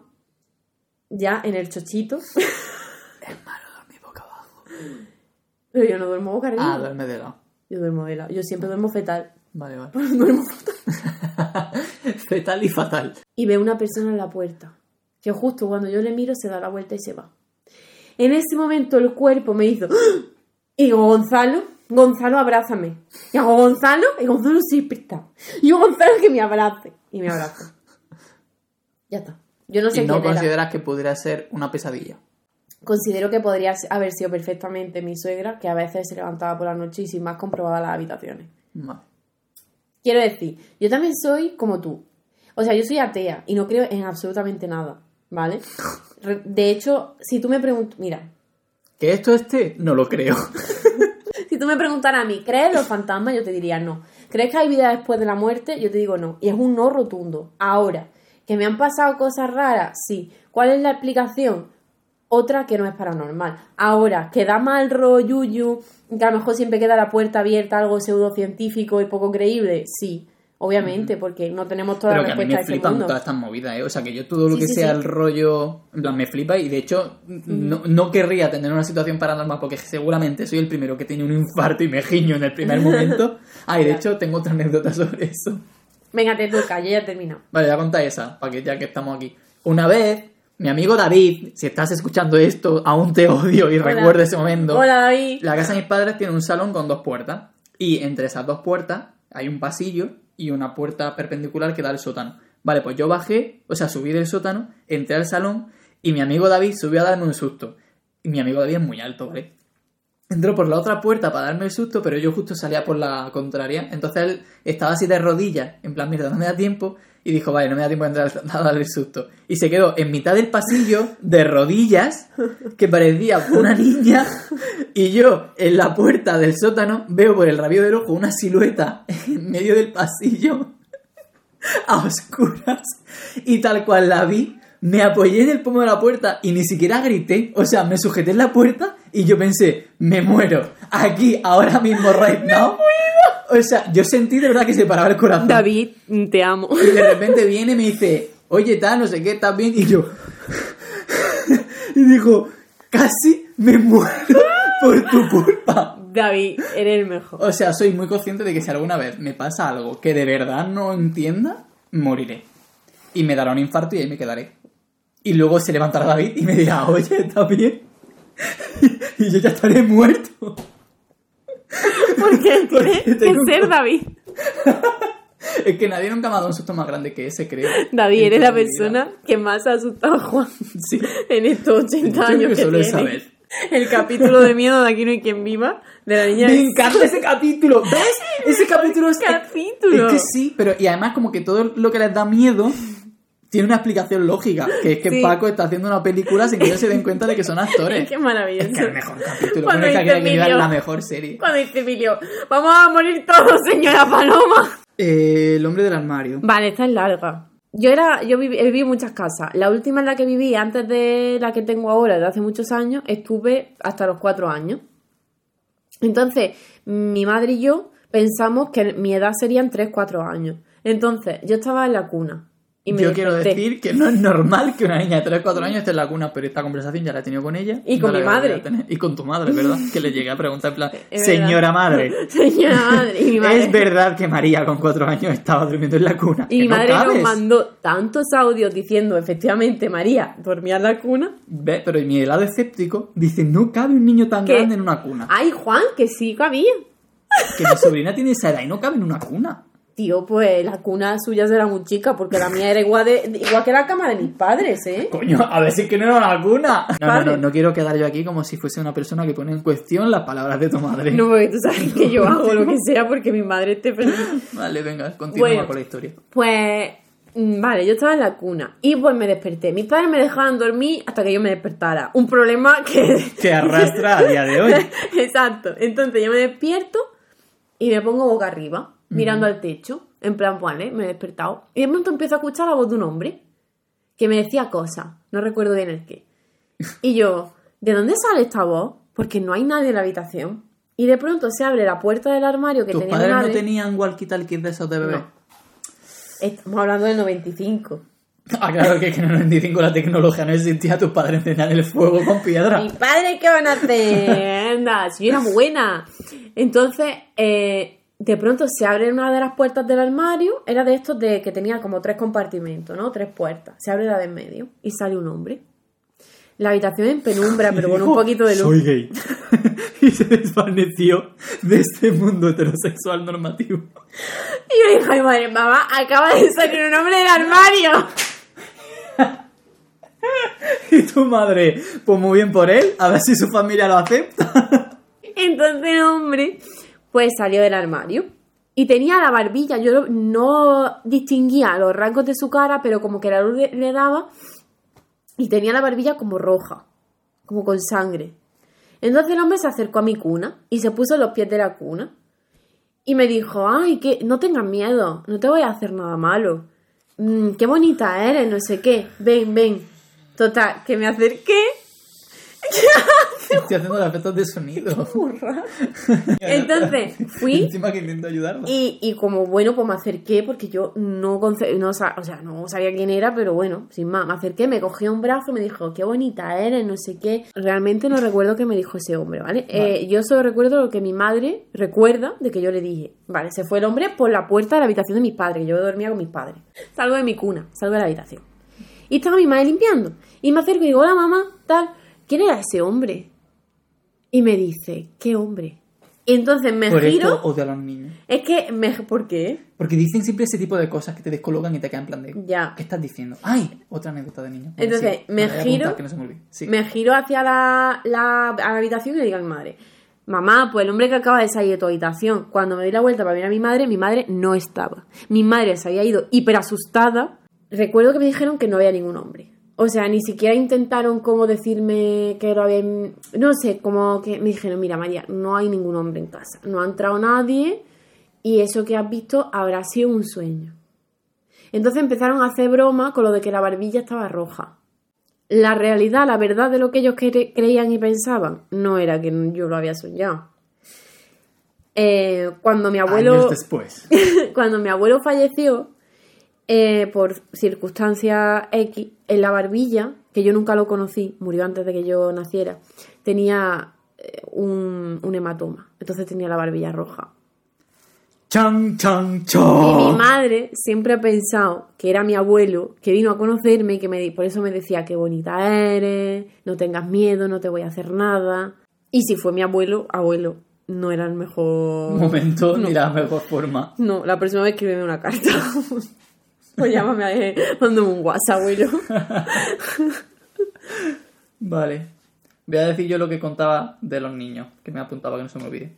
ya en el chochito. Mi boca abajo. Pero yo no duermo boca arriba. Ah, duerme de lado. Yo duermo de lado. Yo siempre duermo fetal. Vale, vale. Duermo fatal. Fetal y fatal. Y veo una persona en la puerta. Que justo cuando yo le miro se da la vuelta y se va. En ese momento el cuerpo me hizo. ¡Ah! Y digo, Gonzalo, Gonzalo, abrázame. Y hago Gonzalo, y Gonzalo siempre está. Y yo, Gonzalo, que me abrace. Y me abraza. Ya está. Yo no sé y no quién era. consideras que pudiera ser una pesadilla. Considero que podría haber sido perfectamente mi suegra, que a veces se levantaba por la noche y sin más comprobaba las habitaciones. Quiero decir, yo también soy como tú. O sea, yo soy atea y no creo en absolutamente nada, ¿vale? De hecho, si tú me preguntas, mira, Que esto esté, no lo creo. si tú me preguntaras a mí, ¿crees los fantasmas? Yo te diría no. ¿Crees que hay vida después de la muerte? Yo te digo no. Y es un no rotundo. Ahora, ¿que me han pasado cosas raras? Sí. ¿Cuál es la explicación? Otra que no es paranormal. Ahora, que da mal rollo, yuyu, que a lo mejor siempre queda la puerta abierta, algo pseudocientífico y poco creíble. Sí, obviamente, porque no tenemos toda Pero la que a mí respuesta me flipan mundo. todas estas movidas, ¿eh? O sea, que yo todo lo Sí, que sí, sea sí. el rollo, en plan, me flipa y de hecho no, no querría tener una situación paranormal porque seguramente soy el primero que tiene un infarto y me giño en el primer momento. Ah, y de Ya. hecho tengo otra anécdota sobre eso. Venga, te toca, yo ya he terminado. Vale, voy a contar esa, para que ya que estamos aquí. Una vez, mi amigo David, si estás escuchando esto, aún te odio y Hola. recuerdo ese momento. Hola, David. La casa de mis padres tiene un salón con dos puertas. Y entre esas dos puertas hay un pasillo y una puerta perpendicular que da al sótano. Vale, pues yo bajé, o sea, subí del sótano, entré al salón y mi amigo David subió a darme un susto. Y mi amigo David es muy alto, ¿vale? entró por la otra puerta para darme el susto, pero yo justo salía por la contraria. Entonces él estaba así de rodillas, en plan, mierda, no me da tiempo. Y dijo, vale, no me da tiempo de entrar a darle el susto. Y se quedó en mitad del pasillo, de rodillas, que parecía una niña. Y yo, en la puerta del sótano, veo por el rabillo del ojo una silueta en medio del pasillo, a oscuras. Y tal cual la vi, me apoyé en el pomo de la puerta y ni siquiera grité. O sea, me sujeté en la puerta y yo pensé, me muero. Aquí, ahora mismo, right now. O sea, yo sentí de verdad que se paraba el corazón. David, te amo. Y de repente viene y me dice, oye, tal, no sé qué, ¿estás bien? Y yo... y dijo, casi me muero por tu culpa. David, eres el mejor. O sea, soy muy consciente de que si alguna vez me pasa algo que de verdad no entienda, moriré. Y me dará un infarto y ahí me quedaré. Y luego se levantará David y me dirá, oye, ¿estás bien? y yo ya estaré muerto. Porque tiene que tengo ser David. Es que nadie nunca me ha dado un susto más grande que ese, creo. David, eres la vida. persona que más ha asustado a Juan Sí. en estos 80 Yo creo años que solo tiene. esa vez. El capítulo de miedo de Aquí no hay quien viva, de la niña... Me encanta ese capítulo. ¿Ves? Ese capítulo es... capítulo. Es que sí, pero y además como que todo lo que les da miedo tiene una explicación lógica, que es que Sí. Paco está haciendo una película sin que ellos se den cuenta de que son actores. Qué maravilloso. Es que el mejor capítulo. Cuando Bueno, es que Emilio- la mejor serie. Cuando dice Emilio, vamos a morir todos, señora Paloma. Eh, el hombre del armario. Vale, esta es larga. Yo era, yo viví, he vivido en muchas casas. La última en la que viví, antes de la que tengo ahora, de hace muchos años, estuve hasta los cuatro años. Entonces, mi madre y yo pensamos que mi edad serían 3, 4 años. Entonces, yo estaba en la cuna. Y me Yo quiero decir que no es normal que una niña de 3 4 años esté en la cuna, pero esta conversación ya la he tenido con ella. Y con mi madre. Y con tu madre, ¿verdad? Que le llegué a preguntar en plan, señora madre, Señora madre. Y mi madre, ¿es verdad que María con 4 años estaba durmiendo en la cuna? y mi no madre nos cabes. mandó tantos audios diciendo, efectivamente, María dormía en la cuna. Ve, Pero mi helado escéptico dice, no cabe un niño tan ¿Qué? grande en una cuna. Ay, Juan, que sí cabía. Que mi sobrina tiene esa edad y no cabe en una cuna. Tío, pues la cuna suya será muy chica, porque la mía era igual, de, igual que la cama de mis padres, ¿eh? Coño, a ver si es que no era una cuna. No, no, no, no quiero quedar yo aquí como si fuese una persona que pone en cuestión las palabras de tu madre. No, porque tú sabes que yo hago lo que sea porque mi madre esté feliz. Vale, venga, continúa Bueno. con la historia. Pues, mm, vale, yo estaba en la cuna y pues me desperté. Mis padres me dejaban dormir hasta que yo me despertara. Un problema que... Que arrastra a día de hoy. Exacto. Entonces yo me despierto y me pongo boca arriba, mirando al techo. En plan, vale, me he despertado. Y de pronto empiezo a escuchar la voz de un hombre que me decía cosas. No recuerdo bien el qué. Y yo, ¿de dónde sale esta voz? Porque no hay nadie en la habitación. Y de pronto se abre la puerta del armario que ¿Tus tenía padres no tenían walkie-talkies de esos de bebé? No. Estamos hablando del 95. Ah, claro que, que en el 95 la tecnología no existía, tus padres tenían el fuego con piedra. ¿Mi padre qué van a hacer? Anda, si yo era muy buena. Entonces, eh, de pronto se abre una de las puertas del armario. Era de estos de que tenía como tres compartimentos, ¿no? Tres puertas. Se abre la de en medio y sale un hombre. La habitación en penumbra, pero con un poquito de luz. Soy gay. y se desvaneció de este mundo heterosexual normativo. Y yo dije, ay madre, mamá, acaba de salir un hombre del armario. Y tu madre, pues muy bien por él, a ver si su familia lo acepta. Entonces hombre, pues salió del armario. Y tenía la barbilla, yo no distinguía los rasgos de su cara, pero como que la luz le, daba. Y tenía la barbilla como roja, como con sangre. Entonces el hombre se acercó a mi cuna y se puso los pies de la cuna. Y me dijo, ay, que no tengas miedo, no te voy a hacer nada malo. Mm, qué bonita eres, no sé qué. Ven, ven. Total, que me acerqué. Estoy haciendo los efectos de sonido. Entonces fui Encima que intento ayudarla. Y, y como bueno, pues me acerqué porque yo no, no, o sea, no sabía quién era, pero bueno, sin más, me acerqué, me cogió un brazo, me dijo, qué bonita eres, no sé qué. Realmente no recuerdo qué me dijo ese hombre, ¿vale? Eh, yo solo recuerdo lo que mi madre recuerda de que yo le dije. Vale, se fue el hombre por la puerta de la habitación de mis padres, que yo dormía con mis padres. Salgo de mi cuna, salgo de la habitación. Y estaba mi madre limpiando. Y me acerco y digo, hola mamá, tal, ¿quién era ese hombre? Y me dice, ¿qué hombre? Y entonces me Por giro. esto odio a los niños. Es que, me, ¿por qué? Porque dicen siempre ese tipo de cosas que te descolocan y te quedan en plan de... Ya. ¿Qué estás diciendo? ¡Ay! Otra anécdota de niño. Bueno, Entonces, sí, me giro- apuntar, Que no se me olvide. Sí. Me giro hacia la, la- a la habitación y le digo a mi madre, mamá, pues el hombre que acaba de salir de tu habitación. Cuando me di la vuelta para ver a mi madre, mi madre no estaba. Mi madre se había ido hiper asustada. Recuerdo que me dijeron que no había ningún hombre. O sea, ni siquiera intentaron como decirme que lo habían... No sé, como que me dijeron, mira María, no hay ningún hombre en casa. No ha entrado nadie y eso que has visto habrá sido un sueño. Entonces empezaron a hacer broma con lo de que la barbilla estaba roja. La realidad, la verdad de lo que ellos cre- creían y pensaban, no era que yo lo había soñado. Eh, cuando mi abuelo Años después. cuando mi abuelo falleció, eh, por circunstancias X, en la barbilla, que yo nunca lo conocí, murió antes de que yo naciera, tenía eh, un, un hematoma. Entonces tenía la barbilla roja. Chan, chan, Y mi chan. madre siempre ha pensado que era mi abuelo, que vino a conocerme y que me, por eso me decía, qué bonita eres, no tengas miedo, no te voy a hacer nada. Y si fue mi abuelo, abuelo, no era el mejor... Momento ni la mejor forma. No, la próxima vez escríbeme una carta. o llámame a mándame un WhatsApp, abuelo. Vale. Voy a decir yo lo que contaba de los niños, que me apuntaba que no se me olvide.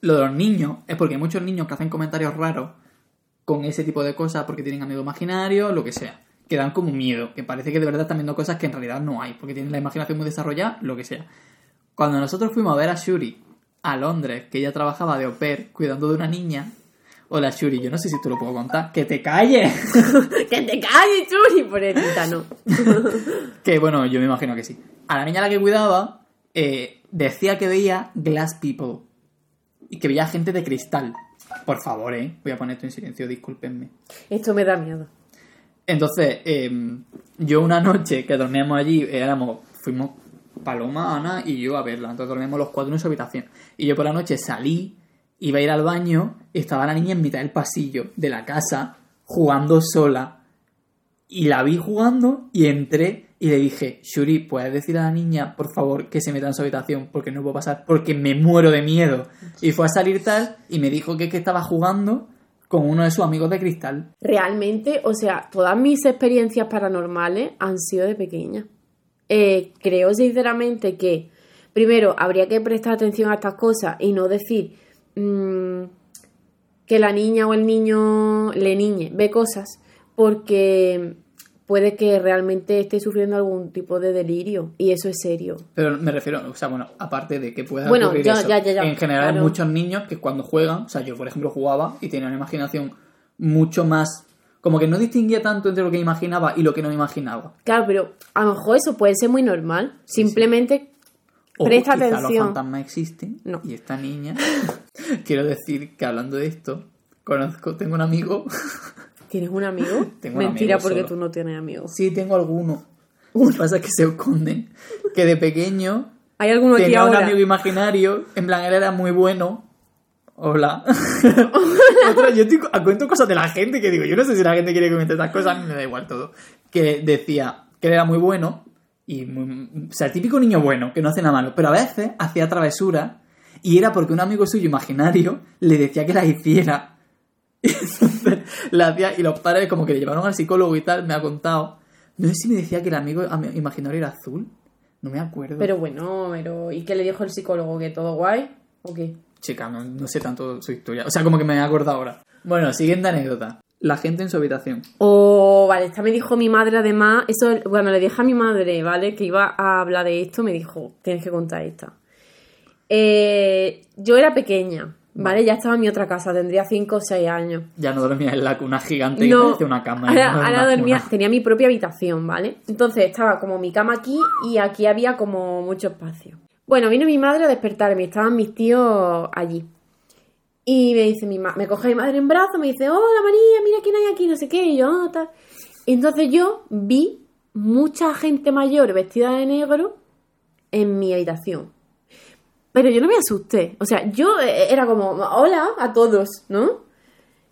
Lo de los niños es porque hay muchos niños que hacen comentarios raros con ese tipo de cosas porque tienen amigos imaginarios, lo que sea. Que dan como miedo, que parece que de verdad están viendo cosas que en realidad no hay, porque tienen la imaginación muy desarrollada, lo que sea. Cuando nosotros fuimos a ver a Shuri a Londres, que ella trabajaba de au pair cuidando de una niña. Hola Shuri, yo no sé si te lo puedo contar. ¡Que te calles! que te calles, Churi, pobrecita, no. Que bueno, yo me imagino que sí. A la niña a la que cuidaba eh, decía que veía glass people. Y que veía gente de cristal. Por favor, eh. Voy a poner esto en silencio, discúlpenme. Esto me da miedo. Entonces, em, yo una noche que dormíamos allí, éramos, fuimos Paloma, Ana y yo a verla. Entonces dormíamos los cuatro en su habitación. Y yo por la noche salí, iba a ir al baño, y estaba la niña en mitad del pasillo de la casa, jugando sola. Y la vi jugando y entré y le dije, Shuri, ¿puedes decir a la niña, por favor, que se meta en su habitación? Porque no puedo pasar, porque me muero de miedo. Y fue a salir tal y me dijo que, estaba jugando con uno de sus amigos de cristal. Realmente, o sea, todas mis experiencias paranormales han sido de pequeña. Eh, creo sinceramente que, primero, habría que prestar atención a estas cosas y no decir mm, que la niña o el niño, le niñe, ve cosas, porque puede que realmente esté sufriendo algún tipo de delirio y eso es serio. Pero me refiero, o sea, bueno, aparte de que pueda Bueno, ocurrir ya, eso, ya, ya, en general claro. muchos niños que cuando juegan, o sea, yo por ejemplo jugaba y tenía una imaginación mucho más, como que no distinguía tanto entre lo que imaginaba y lo que no imaginaba. Claro, pero a lo mejor eso puede ser muy normal. Simplemente O presta quizá los atención. fantasmas existen No. y esta niña, quiero decir que hablando de esto, conozco, tengo un amigo, ¿Tienes un amigo? Tengo un Mentira, amigo porque solo. tú no tienes amigos. sí tengo alguno, lo que pasa es que se esconden, que de pequeño ¿Hay alguno aquí tenía un ahora? amigo imaginario, en plan, él era muy bueno. Hola. Yo estoy, cu- cuento cosas de la gente que digo, yo no sé si la gente quiere cuente estas cosas, a mí me da igual todo. Que decía que él era muy bueno, y muy- o sea, el típico niño bueno, que no hace nada malo, pero a veces hacía travesuras, y era porque un amigo suyo imaginario le decía que las hiciera. Y entonces la hacía, y los padres como que le llevaron al psicólogo y tal, me ha contado. No sé si me decía que el amigo ami- imaginario era azul. No me acuerdo. Pero bueno, pero ¿y qué le dijo el psicólogo? ¿Que todo guay? ¿O qué? Chica, no, no sé tanto su historia. O sea, como que me he acordado ahora. Bueno, siguiente anécdota. La gente en su habitación. Oh, vale, esta me dijo mi madre además, eso, bueno, le dije a mi madre, ¿vale? Que iba a hablar de esto, me dijo, tienes que contar esta. Eh, yo era pequeña, ¿vale? Ya estaba en mi otra casa, tendría 5 o 6 años. Ya no dormía en la cuna gigante que No, parece una cama. ahora, no dormía, cuna. tenía mi propia habitación, ¿vale? Entonces estaba como mi cama aquí y aquí había como mucho espacio. Bueno, vino mi madre a despertarme, estaban mis tíos allí. Y me dice mi ma- me coge mi madre en brazos, me dice, hola María, mira quién hay aquí, no sé qué, y yo, "Ah, tal. Entonces yo vi mucha gente mayor vestida de negro en mi habitación. Pero yo no me asusté. O sea, yo eh, era como, hola a todos, ¿no?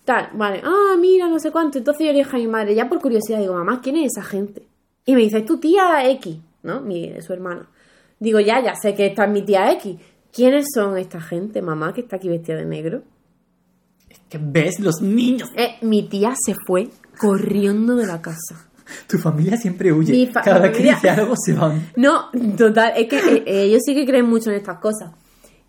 Tal, vale, ah, mira, no sé cuánto. Entonces yo le dije a mi madre, ya por curiosidad, digo, mamá, ¿quién es esa gente? Y me dice, es tu tía X, ¿no? Mi, su hermana. Digo, ya, ya sé que esta es mi tía X. ¿Quiénes son esta gente, mamá, que está aquí vestida de negro? Que ves los niños. Eh, mi tía se fue corriendo de la casa. Tu familia siempre huye. Fa- Cada vez que dice algo se van. No, total, es que eh, ellos sí que creen mucho en estas cosas.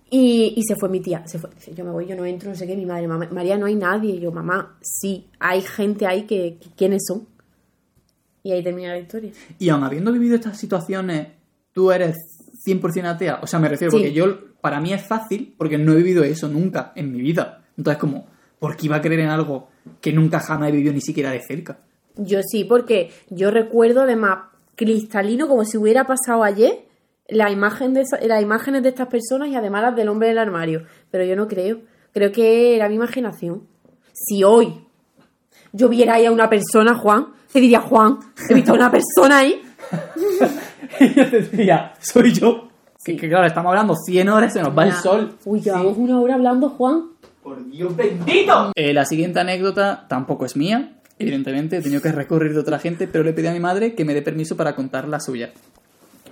Y, y se fue mi tía, se fue. Yo me voy, yo no entro, no sé qué. Mi madre, mamá, María, no hay nadie. Y yo, mamá, sí, hay gente ahí que, que- ¿quiénes son? Y ahí termina la historia. Y aun habiendo vivido estas situaciones, tú eres 100% atea. O sea, me refiero, Sí. porque yo, para mí es fácil, porque no he vivido eso nunca en mi vida. Entonces, como, ¿por qué iba a creer en algo que nunca jamás he vivido ni siquiera de cerca? Yo sí, porque yo recuerdo además cristalino como si hubiera pasado ayer la imagen de las imágenes de estas personas y además las del hombre del armario. Pero yo no creo. Creo que era mi imaginación. Si hoy yo viera ahí a una persona, Juan, te diría, Juan, he visto a una persona ahí. Y yo decía, soy yo. Sí. Que, que claro, estamos hablando 100 horas, se nos va el sol. Uy, llevamos una hora hablando, Juan. Por Dios bendito. Eh, la siguiente anécdota tampoco es mía. Evidentemente, he tenido que recurrir de otra gente, pero le pedí a mi madre que me dé permiso para contar la suya.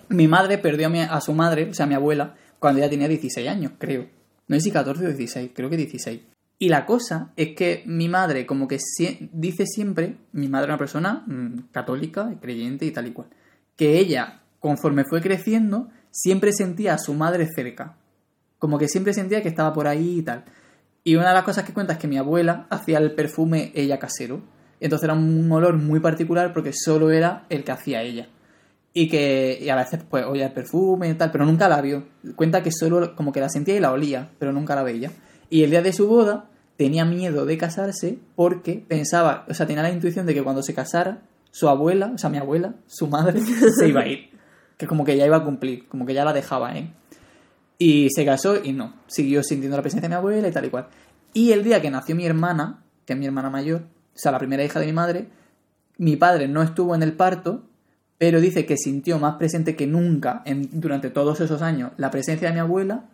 Mi madre perdió a, mi- a su madre, o sea, a mi abuela, cuando ella tenía 16 años, creo. No sé si 14 o 16, creo que 16. Y la cosa es que mi madre, como que dice siempre, mi madre es una persona mm, católica, creyente y tal y cual, que ella, conforme fue creciendo, siempre sentía a su madre cerca. Como que siempre sentía que estaba por ahí y tal. Y una de las cosas que cuenta es que mi abuela hacía el perfume ella casero. Entonces era un olor muy particular porque solo era el que hacía ella. Y que y a veces pues oía el perfume y tal, pero nunca la vio. Cuenta que solo como que la sentía y la olía, pero nunca la veía. Y el día de su boda tenía miedo de casarse porque pensaba, o sea, tenía la intuición de que cuando se casara, su abuela, o sea, mi abuela, su madre, se iba a ir. Que como que ya iba a cumplir, como que ya la dejaba, ¿eh? Y se casó y no, siguió sintiendo la presencia de mi abuela y tal y cual. Y el día que nació mi hermana, que es mi hermana mayor, o sea, la primera hija de mi madre, mi padre no estuvo en el parto, pero dice que sintió más presente que nunca en, durante todos esos años la presencia de mi abuela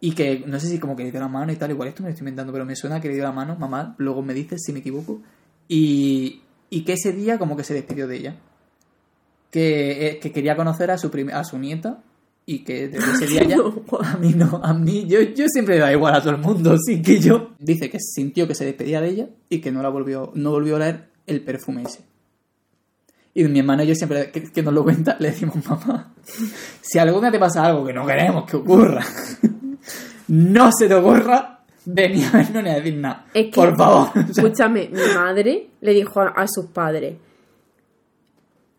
y que no sé si como que le dio la mano y tal, igual esto me lo estoy inventando, pero me suena que le dio la mano, mamá, luego me dices si me equivoco, y, y que ese día como que se despidió de ella. Que, eh, que quería conocer a su, a su nieta y que desde ese día ya a mí no, a mí yo, yo siempre le da igual a todo el mundo, así que yo dice que sintió que se despedía de ella y que no la volvió no volvió a oler el perfume ese. Y mi hermano y yo siempre que, que nos lo cuenta le decimos, mamá, si algún día te pasa algo que no queremos que ocurra, no se te ocurra venir a vernos ni a decir nada. Es que, Por favor. Escúchame, mi madre le dijo a, a sus padres: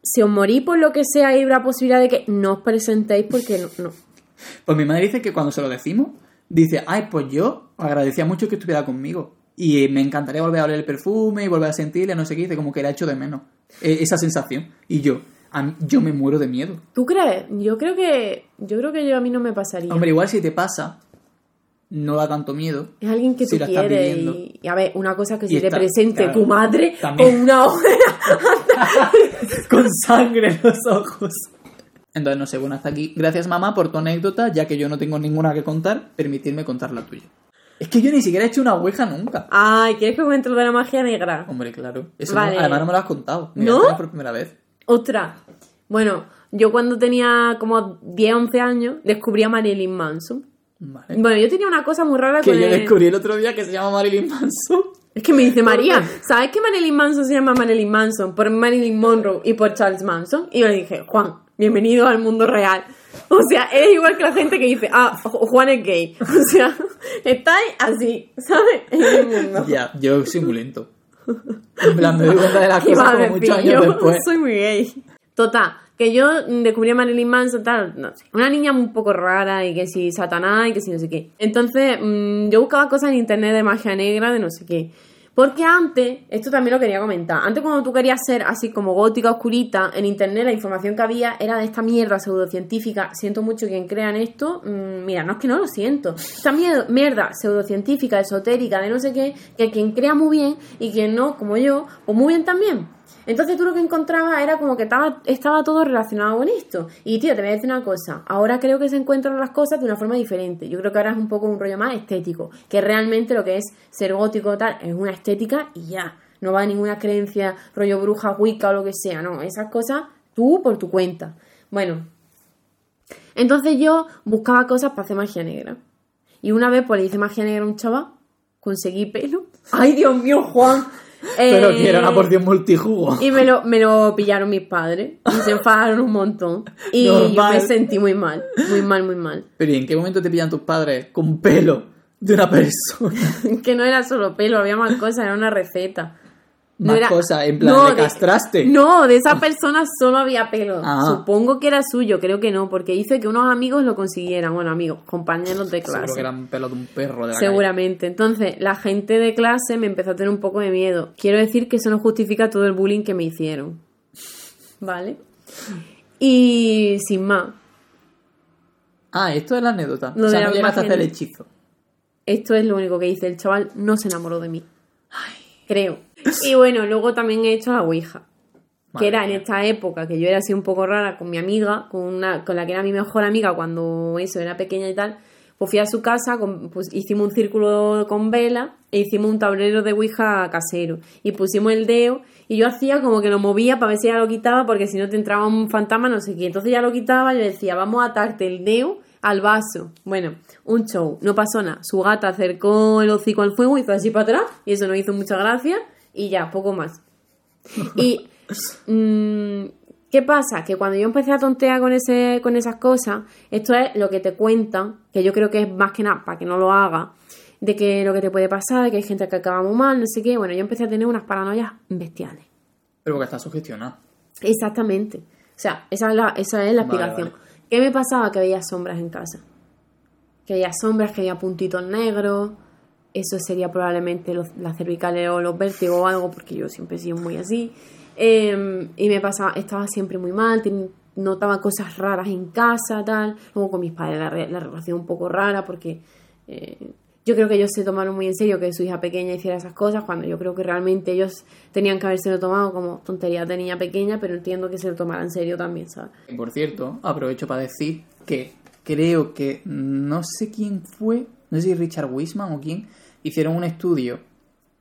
Si os morís por lo que sea, hay la posibilidad de que no os presentéis porque no. no. Pues mi madre dice que cuando se lo decimos, dice, ay, pues yo agradecía mucho que estuviera conmigo. Y me encantaría volver a oler el perfume y volver a sentirle, no sé qué, dice como que la hecho de menos. eh, esa sensación. Y yo, a mí- yo me muero de miedo. ¿Tú crees? Yo creo que. Yo creo que yo a mí no me pasaría. Hombre, igual si te pasa, no da tanto miedo. es alguien que si tú quieres. Y, y a ver, una cosa que Y si te presente claro, tu madre también. con una hoja. Con sangre en los ojos. Entonces, no sé, bueno, hasta aquí. Gracias, mamá, por tu anécdota, ya que yo no tengo ninguna que contar, permitirme contar la tuya. Es que yo ni siquiera he hecho una ouija nunca. Ay, ¿quieres que cuente lo de la magia negra? Hombre, claro. Eso Vale. no- además no me lo has contado. Me ¿No? por primera vez. Otra. Bueno, yo cuando tenía como 10, 11 años, descubrí a Marilyn Manson. Vale. Bueno, yo tenía una cosa muy rara Que con yo el- descubrí el otro día que se llama Marilyn Manson. Es que me dice María, ¿sabes que Marilyn Manson se llama Marilyn Manson por Marilyn Monroe y por Charles Manson? Y yo le dije, Juan, bienvenido al mundo real. O sea, eres igual que la gente que dice, ah, Ju- Juan es gay. O sea, estáis así, ¿sabes? En el mundo. Ya, yo soy muy lento. En plan, me doy cuenta de las ¿Qué cosas como muchos años Yo después. soy muy gay. Total, que yo descubrí a Marilyn Manson, tal, no sé. Una niña un poco rara y que si Satanás y que si no sé qué. Entonces, mm, yo buscaba cosas en internet de magia negra, de no sé qué. Porque antes, esto también lo quería comentar, antes cuando tú querías ser así como gótica, oscurita, en internet la información que había era de esta mierda pseudocientífica. Siento mucho quien crea en esto. mm, mira, no es que no lo siento. Esta mierda pseudocientífica, esotérica, de no sé qué, que quien crea muy bien y quien no, como yo, pues muy bien también. Entonces tú lo que encontrabas era como que estaba, todo relacionado con esto. Y tío, te voy a decir una cosa. Ahora creo que se encuentran las cosas de una forma diferente. Yo creo que ahora es un poco un rollo más estético. Que realmente lo que es ser gótico tal es una estética y ya. No va a ninguna creencia, rollo bruja, wicca o lo que sea. No, esas cosas tú por tu cuenta. Bueno. Entonces yo buscaba cosas para hacer magia negra. Y una vez pues le hice magia negra a un chaval. Conseguí pelo. ¡Ay, Dios mío, Juan! Pero Eh, que era una porción multijugo. Y me lo, me lo pillaron mis padres. Y se enfadaron un montón. Y yo me sentí muy mal. Muy mal, muy mal. Pero ¿y en qué momento te pillan tus padres con pelo de una persona? Que no era solo pelo, había más cosas, era una receta. Más cosas, en plan, le castraste. No, de esa persona solo había pelo. Ah. Supongo que era suyo, creo que no, porque hice que unos amigos lo consiguieran. Bueno, amigos, compañeros de clase. Seguro que eran pelos de un perro de la Seguramente. Entonces, la gente de clase me empezó a tener un poco de miedo. Quiero decir que eso no justifica todo el bullying que me hicieron. ¿Vale? Y sin más. Ah, esto es la anécdota. Lo o sea, de no llegaste a hacer el hechizo. esto es lo único que hice. El chaval no se enamoró de mí. Creo. Y bueno, luego también he hecho la Ouija. Madre que era en esta época que yo era así un poco rara con mi amiga, con una con la que era mi mejor amiga cuando eso era pequeña y tal. Pues fui a su casa, con- pues hicimos un círculo con vela e hicimos un tablero de Ouija casero. Y pusimos el dedo y yo hacía como que lo movía para ver si ya lo quitaba, porque si no te entraba un fantasma, no sé qué. Entonces ya lo quitaba y yo decía, vamos a atarte el dedo al vaso. Bueno, un show, no pasó nada. Su gata acercó el hocico al fuego, hizo así para atrás y eso nos hizo mucha gracia y ya, poco más. Y mm, ¿qué pasa? Que cuando yo empecé a tontear con ese, con esas cosas, esto es lo que te cuentan, que yo creo que es más que nada para que no lo haga, de que lo que te puede pasar, que hay gente que acaba muy mal, no sé qué. Bueno, yo empecé a tener unas paranoias bestiales. Pero porque estás sugestionado. Exactamente. O sea, esa es la, esa es la Vale, explicación. vale. ¿Qué me pasaba? Que veía sombras en casa. Que veía sombras, que veía puntitos negros. Eso sería probablemente los, las cervicales o los vértigos o algo, porque yo siempre he sido muy así. Eh, y me pasaba, estaba siempre muy mal, notaba cosas raras en casa, tal. Luego con mis padres la, re- la relación un poco rara, porque eh, yo creo que ellos se tomaron muy en serio que su hija pequeña hiciera esas cosas, cuando yo creo que realmente ellos tenían que habérselo tomado como tontería de niña pequeña, pero entiendo que se lo tomara en serio también, ¿sabes? Por cierto, aprovecho para decir que creo que no sé quién fue, no sé si Richard Wiseman o quién, hicieron un estudio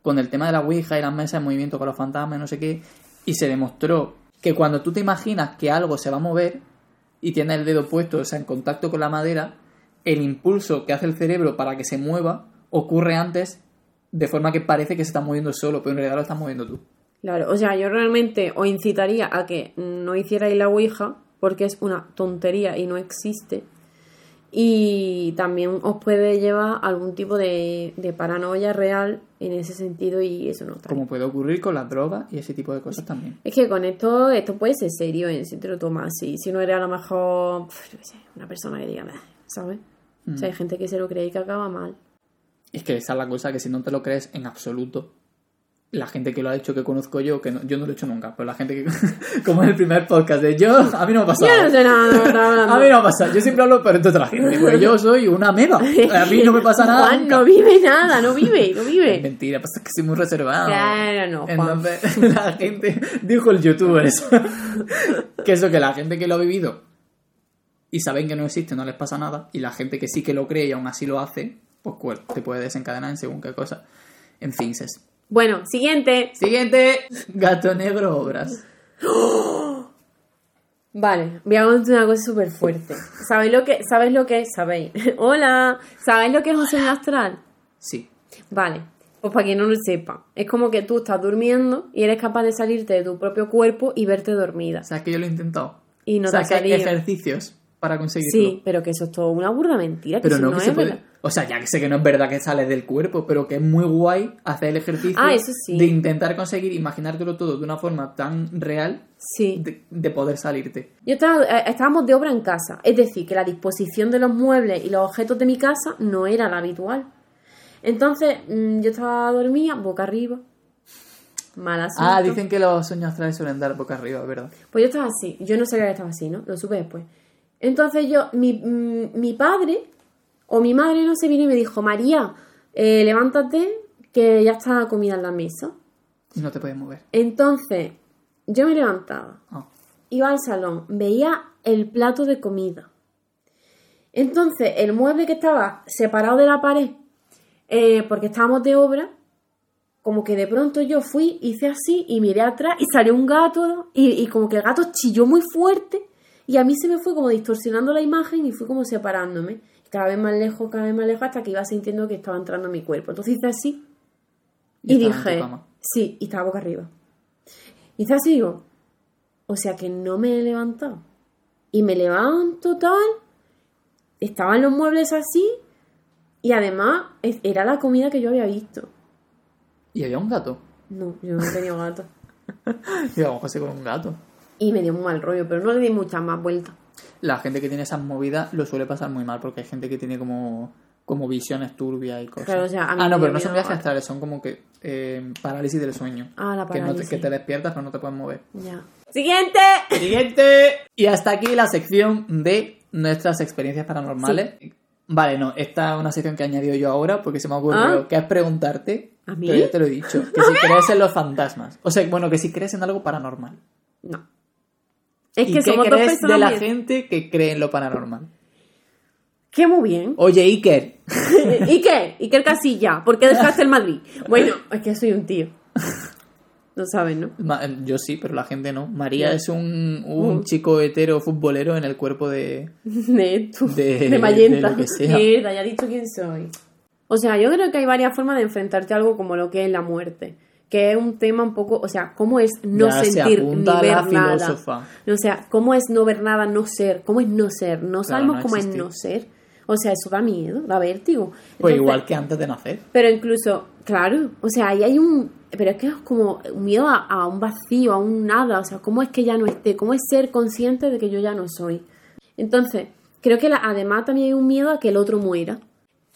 con el tema de la Ouija y las mesas de movimiento con los fantasmas no sé qué, y se demostró que cuando tú te imaginas que algo se va a mover y tienes el dedo puesto, o sea, en contacto con la madera, el impulso que hace el cerebro para que se mueva ocurre antes de forma que parece que se está moviendo solo, pero en realidad lo estás moviendo tú. Claro, o sea, yo realmente os incitaría a que no hicierais la Ouija, porque es una tontería y no existe. Y también os puede llevar a algún tipo de, de paranoia real en ese sentido y eso no está Como puede ocurrir con las drogas y ese tipo de cosas también. Es que con esto, esto puede ser serio, ¿eh? si te lo tomas así. Si no eres a lo mejor, pf, yo qué sé, una persona que diga, ¿sabes? O sea, hay gente que se lo cree y que acaba mal. Es que esa es la cosa, que si no te lo crees en absoluto, la gente que lo ha hecho, que conozco yo, que no- yo no lo he hecho nunca, pero la gente que, como en el primer podcast de yo, a mí no me ha pasado. Yo no sé nada estás hablando. A mí no me ha pasado, yo siempre hablo de otra gente, porque yo soy una meba, a mí no me pasa nada. Juan nunca. no vive nada, no vive, no Es vive. mentira, pasa que soy muy reservado. Claro, no, Juan. Entonces, la gente, dijo el youtuber eso, que eso, que la gente que lo ha vivido y saben que no existe, no les pasa nada, y la gente que sí que lo cree y aún así lo hace, pues cuer- te puede desencadenar en según qué cosa. En fin, ses. Bueno, siguiente. Siguiente, gato negro obras. Vale, voy a contar una cosa súper fuerte. ¿Sabéis lo que, ¿Sabéis lo que es? Sabéis. Hola. ¿Sabéis lo que es un sueño astral? Sí. Vale. Pues para quien no lo sepa, es como que tú estás durmiendo y eres capaz de salirte de tu propio cuerpo y verte dormida. ¿Sabes que yo lo he intentado? Y no o sea, te que hay ejercicios para conseguirlo. Sí, pero que eso es todo una burda mentira. Pero no, no, que es se puede. verdad. O sea, ya que sé que no es verdad que sales del cuerpo, pero que es muy guay hacer el ejercicio Ah, eso sí. de intentar conseguir imaginártelo todo de una forma tan real Sí. de, de poder salirte. Yo estaba, eh, estábamos de obra en casa, es decir, que la disposición de los muebles y los objetos de mi casa no era la habitual. Entonces, mm, yo estaba dormida, boca arriba. Mal asunto. Ah, dicen que los sueños astrales suelen dar boca arriba, ¿verdad? Pues yo estaba así, yo no sabía que estaba así, ¿no? Lo supe después. Entonces yo, mi, mm, mi padre o mi madre, no sé, vino y me dijo, María, eh, levántate, que ya está la comida en la mesa. Y no te puedes mover. Entonces, yo me levantaba, Ah. iba al salón, veía el plato de comida. Entonces, el mueble que estaba separado de la pared, eh, porque estábamos de obra, como que de pronto yo fui, hice así y miré atrás y salió un gato y, y como que el gato chilló muy fuerte y a mí se me fue como distorsionando la imagen y fui como separándome. Cada vez más lejos, cada vez más lejos hasta que iba sintiendo que estaba entrando en mi cuerpo. Entonces hice así y dije. Sí, y estaba boca arriba. Y está así, digo, o sea que no me he levantado. Y me levanto tal, estaban los muebles así, y además era la comida que yo había visto. Y había un gato. No, yo no tenía gato. Y vamos a hacer con un gato. Y me dio un mal rollo, pero no le di muchas más vueltas. La gente que tiene esas movidas lo suele pasar muy mal porque hay gente que tiene como, como visiones turbias y cosas. Claro, o sea, a mí ah, no, pero no son viajes astrales, son como que eh, parálisis del sueño. Ah, la Que, no te, parálisis. que te despiertas pero no te puedes mover. Ya. ¡Siguiente! Siguiente. Y hasta aquí la sección de nuestras experiencias paranormales. Vale, no, esta es una sección que he añadido yo ahora porque se me ha ocurrido Ah. que es preguntarte, ¿A mí? pero ya te lo he dicho, que si crees en los fantasmas. O sea, bueno, que si crees en algo paranormal. No. Es ¿Y que qué somos dos personas de la muy- gente que cree en lo paranormal? Que muy bien. Oye, Iker. ¿Y qué Casilla? ¿Por qué dejaste el Madrid? Bueno, es que soy un tío. Lo sabes, ¿no? Ma- yo sí, pero la gente no. María es un, un Mm. chico hetero futbolero en el cuerpo de... De. De- De, Mayenta. Mierda, ya he dicho quién soy. O sea, yo creo que hay varias formas de enfrentarte a algo como lo que es la muerte. Que es un tema un poco, o sea, cómo es no Ya sentir ni ver nada. O sea, cómo es no ver nada, no ser. ¿Cómo es no ser? No sabemos no cómo es no ser. O sea, eso da miedo, da vértigo. Pues igual que antes de nacer. Pero incluso, claro, o sea, ahí hay un... Pero es que es como un miedo a, a un vacío, a un nada. O sea, ¿cómo es que ya no esté? ¿Cómo es ser consciente de que yo ya no soy? Entonces, creo que la- además también hay un miedo a que el otro muera.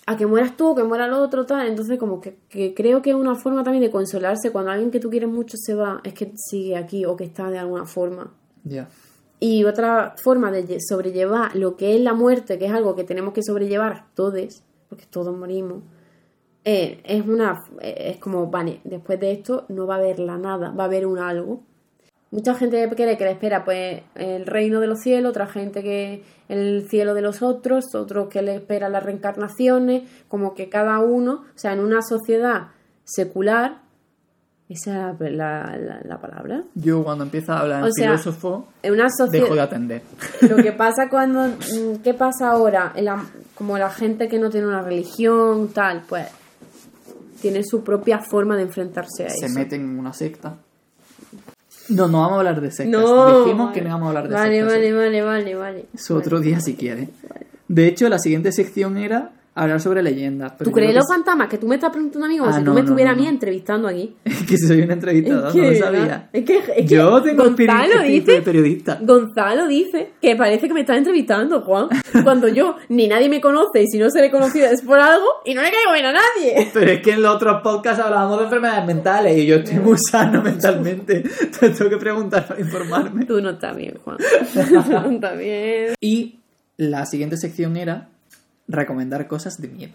A que mueras tú, que muera el otro, tal. Entonces, como que, que creo que es una forma también de consolarse cuando alguien que tú quieres mucho se va, es que sigue aquí o que está de alguna forma. Ya. Y otra forma de lle- sobrellevar lo que es la muerte, que es algo que tenemos que sobrellevar todos, porque todos morimos, eh, es una eh, es como, vale, después de esto no va a haber la nada, va a haber un algo. Mucha gente cree que le espera pues el reino de los cielos, otra gente que el cielo de los otros, otros que le espera las reencarnaciones, como que cada uno, o sea, en una sociedad secular, esa es la, la- la palabra, Yo cuando empieza a hablar en O sea, filósofo, en una sociedad... dejo de atender. Lo que pasa cuando. mm, ¿Qué pasa ahora? En la- como la gente que no tiene una religión, tal, pues. Tiene su propia forma de enfrentarse a Se eso. meten en una secta. No, no vamos a hablar de sectas. No. Dijimos que no vamos a hablar de vale, sectas. Vale, vale, vale, vale. Eso otro día si quiere. De hecho, la siguiente sección era hablar sobre leyendas. pero ¿Tú crees los fantasmas? Que tú me estás preguntando a mí como Ah, si no, tú me no, estuvieras no, a mí no. entrevistando aquí. que... que soy un entrevistador, Es no que, lo ¿verdad? sabía. Es que, es que Yo tengo Gonzalo de dice, periodista. Gonzalo dice que parece que me está entrevistando, Juan. Cuando yo ni nadie me conoce y si no se le conocido es por algo y no le caigo bien a nadie. Pero es que en los otros podcasts hablábamos de enfermedades mentales y yo estoy muy sano mentalmente. Te tengo que preguntar para informarme. Tú no estás bien, Juan. Tú no estás bien. Y la siguiente sección era recomendar cosas de miedo.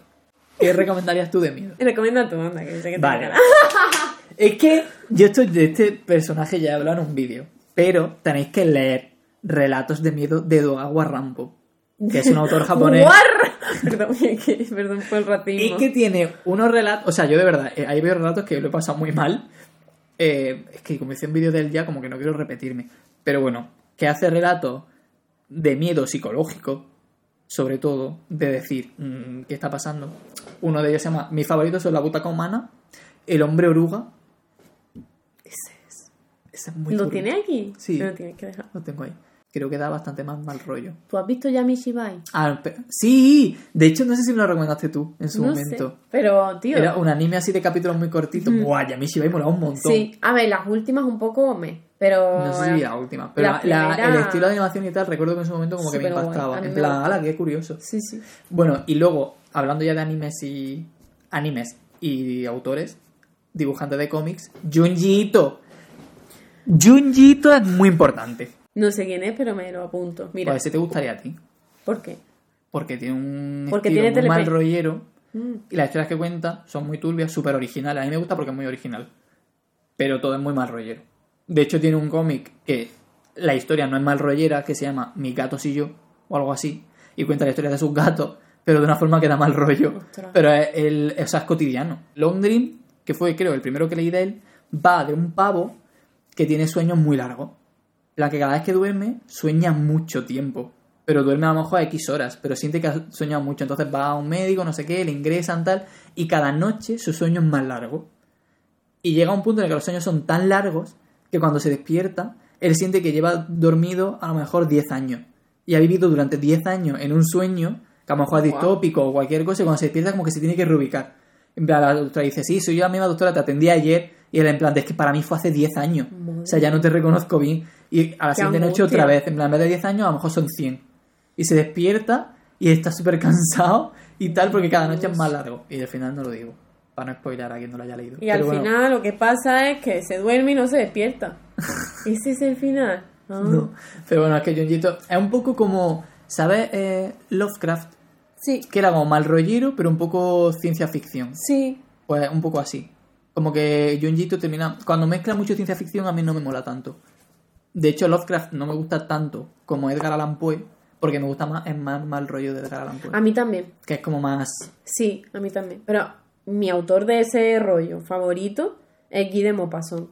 ¿Qué recomendarías tú de miedo? Recomienda tu onda, que sé que te Vale. cagará. Es que yo estoy de este personaje ya he hablado en un vídeo, pero tenéis que leer relatos de miedo de Dogawa Rampo, que es un autor japonés. Perdón, que- perdón por el Y racismo. que tiene unos relatos, o sea, yo de verdad, eh, hay varios relatos que lo he pasado muy mal. Eh, es que como hice un vídeo de él ya, como que no quiero repetirme. Pero bueno, que hace relatos de miedo psicológico, sobre todo, de decir, mm, ¿qué está pasando? Uno de ellos se llama, mis favoritos son la butaca humana, el hombre oruga. Ese es. Ese es muy ¿Lo tiene aquí? Sí. Lo tienes que dejar. Lo tengo ahí. Creo que da bastante más mal rollo. ¿Tú has visto ya Mishibai? Ah, sí, de hecho no sé si me lo recomendaste tú en su No momento. sé. Pero, tío. Era un anime así de capítulos muy cortitos. Buah, ya Shibai molaba un montón. Sí, a ver, las últimas un poco me. Pero. No sé si la última. Pero La la- la- primera- el estilo de animación y tal, recuerdo que en su momento como que me impactaba. En plan, ala, qué curioso. Sí, sí. Bueno, y luego, hablando ya de animes y. animes y autores, dibujantes de cómics, Junji Ito. Junji Ito es muy importante. No sé quién es, pero me lo apunto. Mira, Pues ese te gustaría a ti. ¿por qué? Porque tiene un Porque estilo tiene muy mal rollero. Mm. Y las historias que cuenta son muy turbias, súper originales. A mí me gusta porque es muy original. Pero todo es muy mal rollero. De hecho, tiene un cómic que la historia no es mal rollera, que se llama Mis gatos y yo, o algo así. Y cuenta la historia de sus gatos, pero de una forma que da mal rollo. Ostras. Pero es, el, o sea, es cotidiano. Long Dream, que fue, creo, el primero que leí de él, va de un pavo que tiene sueños muy largos. La que cada vez que duerme, sueña mucho tiempo. Pero duerme a lo mejor a X horas, pero siente que ha soñado mucho. Entonces va a un médico, no sé qué, le ingresan tal, y cada noche su sueño es más largo. Y llega un punto en el que los sueños son tan largos que cuando se despierta, él siente que lleva dormido a lo mejor 10 años. Y ha vivido durante 10 años en un sueño, que a lo mejor es distópico o cualquier cosa, y cuando se despierta como que se tiene que reubicar. En plan, la doctora dice, sí, soy yo la misma doctora, te atendí ayer. Y él en plan, es que para mí fue hace 10 años. O sea, ya no te reconozco bien. Y a la siguiente noche otra vez. En plan, en vez de 10 años, a lo mejor son 100. Y se despierta y está súper cansado y tal, porque cada noche es más largo. Y al final no lo digo, para no spoiler a quien no lo haya leído. Y al bueno, final lo que pasa es que se duerme y no se despierta. Ese es el final. Ah. No. Pero bueno, es que Junjito es un poco como, ¿sabes? Eh, Lovecraft, Sí, que era como mal rollero, pero un poco ciencia ficción. sí. Pues un poco así. Como que Junjito termina. Cuando mezcla mucho ciencia ficción, a mí no me mola tanto. De hecho, Lovecraft no me gusta tanto como Edgar Allan Poe, porque me gusta más, es más mal rollo de Edgar Allan Poe. A mí también. Que es como más. Sí, a mí también. Pero mi autor de ese rollo favorito es Guy de Maupassant.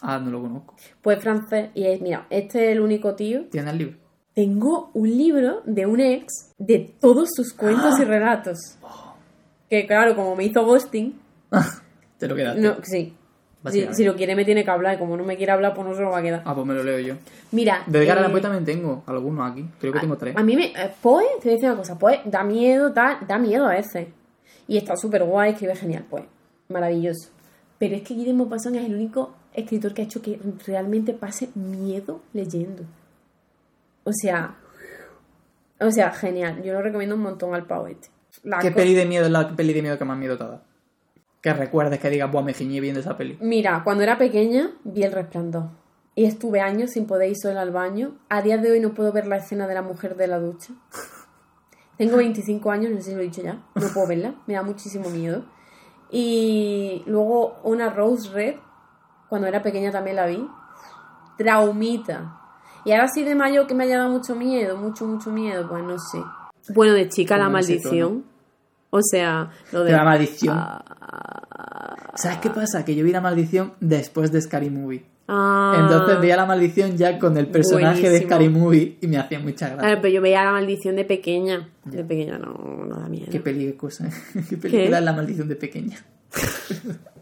Ah, no lo conozco. Pues francés. Y es, mira, este es el único tío. ¿Tienes el libro? Tengo un libro de un ex de todos sus cuentos y relatos. Que claro, como me hizo ghosting, Te lo quedaste. no, sí. Si, lo quiere me tiene que hablar y como no me quiere hablar pues no se lo va a quedar. Ah, pues me lo leo yo. Mira, De Edgar Allan eh, Poe también tengo algunos aquí. Creo que tengo tres. A mí me. eh, Poe, te voy a decir una cosa, Poe da miedo, da, da miedo a veces. Y está súper guay, escribe genial, Poe. Maravilloso. Pero es que de Maupassant es el único escritor que ha hecho que realmente pase miedo leyendo. O sea. O sea, genial. Yo lo recomiendo un montón al Pau este. La ¿Qué peli de miedo es la peli de miedo que más miedo te da? Que recuerdes que digas, buah, me giñé viendo esa peli. Mira, cuando era pequeña vi El Resplandor. Y estuve años sin poder ir sola al baño. A día de hoy no puedo ver la escena de la mujer de la ducha. Tengo 25 años, no sé si lo he dicho ya. No puedo verla, me da muchísimo miedo. Y luego una Rose Red, cuando era pequeña también la vi. Traumita. Y ahora sí de mayo que me haya dado mucho miedo, mucho, mucho miedo, pues no sé. Bueno, de chica la maldición. O sea, lo de... De la maldición. Ah, ¿Sabes qué pasa? Que yo vi la maldición después de Scary Movie. Ah. Entonces veía la maldición ya con el personaje de Buenísimo. Scary Movie y me hacía mucha gracia. Claro, pero yo veía la maldición de pequeña. De pequeña no, no da miedo. Qué de cosa. Qué película es la maldición de pequeña.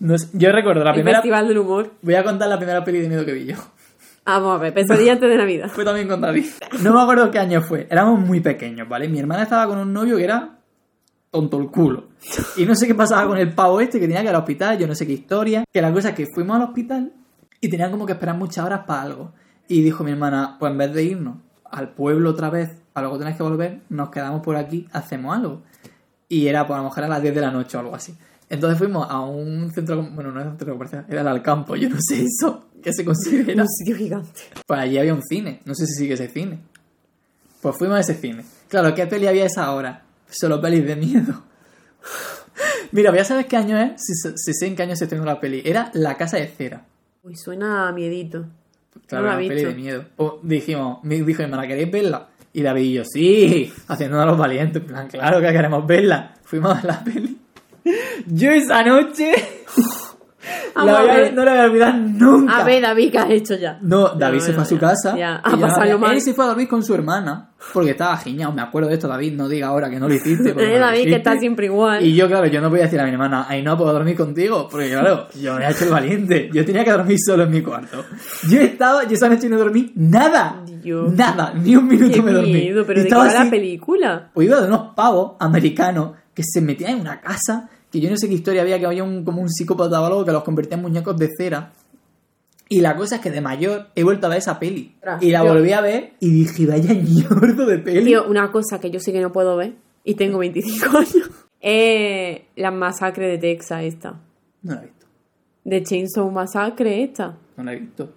No sé, yo recuerdo la El primera. Festival del Humor. Voy a contar la primera peli de miedo que vi yo. Vamos a ver, pesadilla antes de Navidad. Fue también con David. No me acuerdo qué año fue. Éramos muy pequeños, ¿vale? Mi hermana estaba con un novio que era tonto el culo. Y no sé qué pasaba con el pavo este que tenía que ir al hospital, yo no sé qué historia. Que la cosa es que fuimos al hospital y tenían como que esperar muchas horas para algo. Y dijo mi hermana, pues en vez de irnos al pueblo otra vez, a luego tenés que volver, nos quedamos por aquí, hacemos algo. Y era, pues a lo mejor a las 10 de la noche o algo así. Entonces fuimos a un centro, bueno, no era un centro comercial, era el Alcampo, yo no sé eso, ¿qué se considera? Un sitio gigante. Pues allí había un cine. No sé si sigue ese cine. Pues fuimos a ese cine. Claro, ¿qué peli había esa hora? Solo pelis de miedo. Mira, voy a saber qué año es, si, si sé en qué año se estrenó la peli. Era La Casa de Cera. Uy, suena a miedito. Claro, No la una he peli visto. de miedo. O dijimos, me dijo mi hermana, ¿queréis verla? Y David y yo, sí, haciendo a los valientes. En plan, claro que queremos verla. Fuimos a ver la peli. Yo esa noche... La voy a- no la voy a olvidar nunca. A ver, David, ¿qué has hecho ya? No, David No, se no, fue a su ya, casa. ya. y A yo no pasarlo sabía- mal. Él se fue a dormir con su hermana. Porque estaba giñado. Me acuerdo de esto, David. No diga ahora que no lo hiciste. Eh, no David, que está siempre igual. Y yo, claro, yo no podía decir a mi hermana, ay, no puedo dormir contigo. Porque, claro, yo me he hecho el valiente. Yo tenía que dormir solo en mi cuarto. Yo estaba, yo esa noche no dormí nada. Dios. Nada. Ni un minuto Qué me dormí. miedo, pero Y ¿de estaba la película? iba de unos pavos americanos que se metían en una casa, que yo no sé qué historia había, que había un, como un psicópata o algo que los convertía en muñecos de cera. Y la cosa es que de mayor he vuelto a ver esa peli. Y la volví a ver y dije, vaya ñordo de peli. Tío, una cosa que yo sí que no puedo ver, y tengo 25 años, es la masacre de Texas esta. No la he visto. De Chainsaw Massacre esta. No la he visto.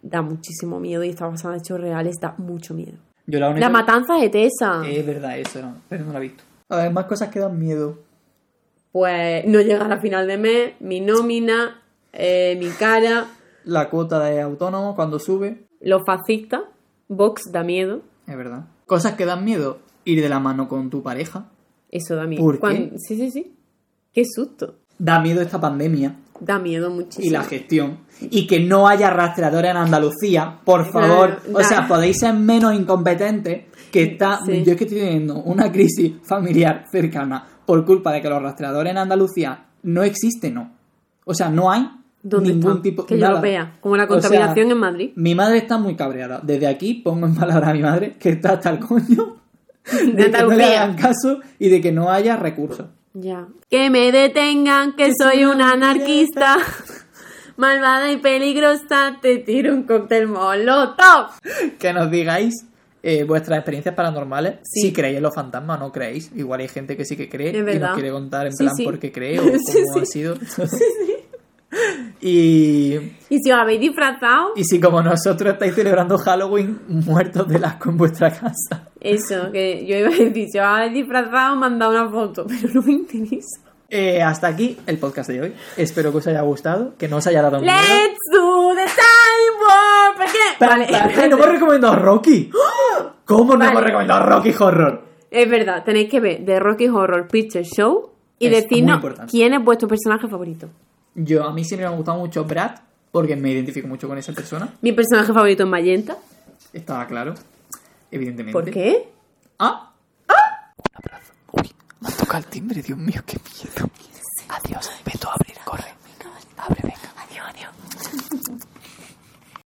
Da muchísimo miedo y está basada en hechos reales, da mucho miedo. Yo la única... La matanza de Tessa. Es verdad eso, no, pero no la he visto. A ver, más cosas que dan miedo. Pues no llega a la final de mes, mi nómina, eh, mi cara, La cuota de autónomo cuando sube. los fascistas, Vox da miedo. Es verdad. Cosas que dan miedo. Ir de la mano con tu pareja. Eso da miedo. ¿Por qué? Sí, sí, sí. Qué susto. Da miedo esta pandemia. Da miedo muchísimo. y la gestión. Y que no haya rastreadores en Andalucía, por Claro, favor. O sea, podéis ser menos incompetentes. Que está. Sí. Yo es que estoy teniendo una crisis familiar cercana por culpa de que los rastreadores en Andalucía no existen, no. O sea, no hay ¿Dónde ningún está? tipo Que yo lo nada. vea. Como la O sea, contaminación en Madrid. Mi madre está muy cabreada. Desde aquí pongo en palabras a mi madre que está hasta el coño de que no le hagan caso y de que no haya recursos. Ya. Que me detengan, que soy una anarquista. Malvada y peligrosa, te tiro un cóctel molotov. Que nos digáis eh, vuestras experiencias paranormales. Sí. Si creéis en los fantasmas o no creéis. Igual hay gente que sí que cree y nos quiere contar en Sí, plan sí. por qué cree o cómo ha sido. y, Y si os habéis disfrazado, y si como nosotros estáis celebrando Halloween muertos de asco en vuestra casa. eso, que yo iba a decir, si os habéis disfrazado, mandad una foto, pero no me interesa. Eh, hasta aquí el podcast de hoy. Espero que os haya gustado, que no os haya dado miedo. Let's do. ¿Por qué? Vale, no hemos recomendado Rocky. ¿Cómo no Vale. hemos recomendado Rocky Horror? Es verdad, tenéis que ver The Rocky Horror Picture Show y Es decirnos importante. quién es vuestro personaje favorito. Yo, a mí siempre me ha gustado mucho Brad, porque me identifico mucho con esa persona. Mi personaje favorito es Magenta. Estaba claro, evidentemente. ¿Por qué? Ah. Un abrazo. Uy, me ha tocado el timbre, Dios mío, qué miedo. Adiós, vete a abrir, corre.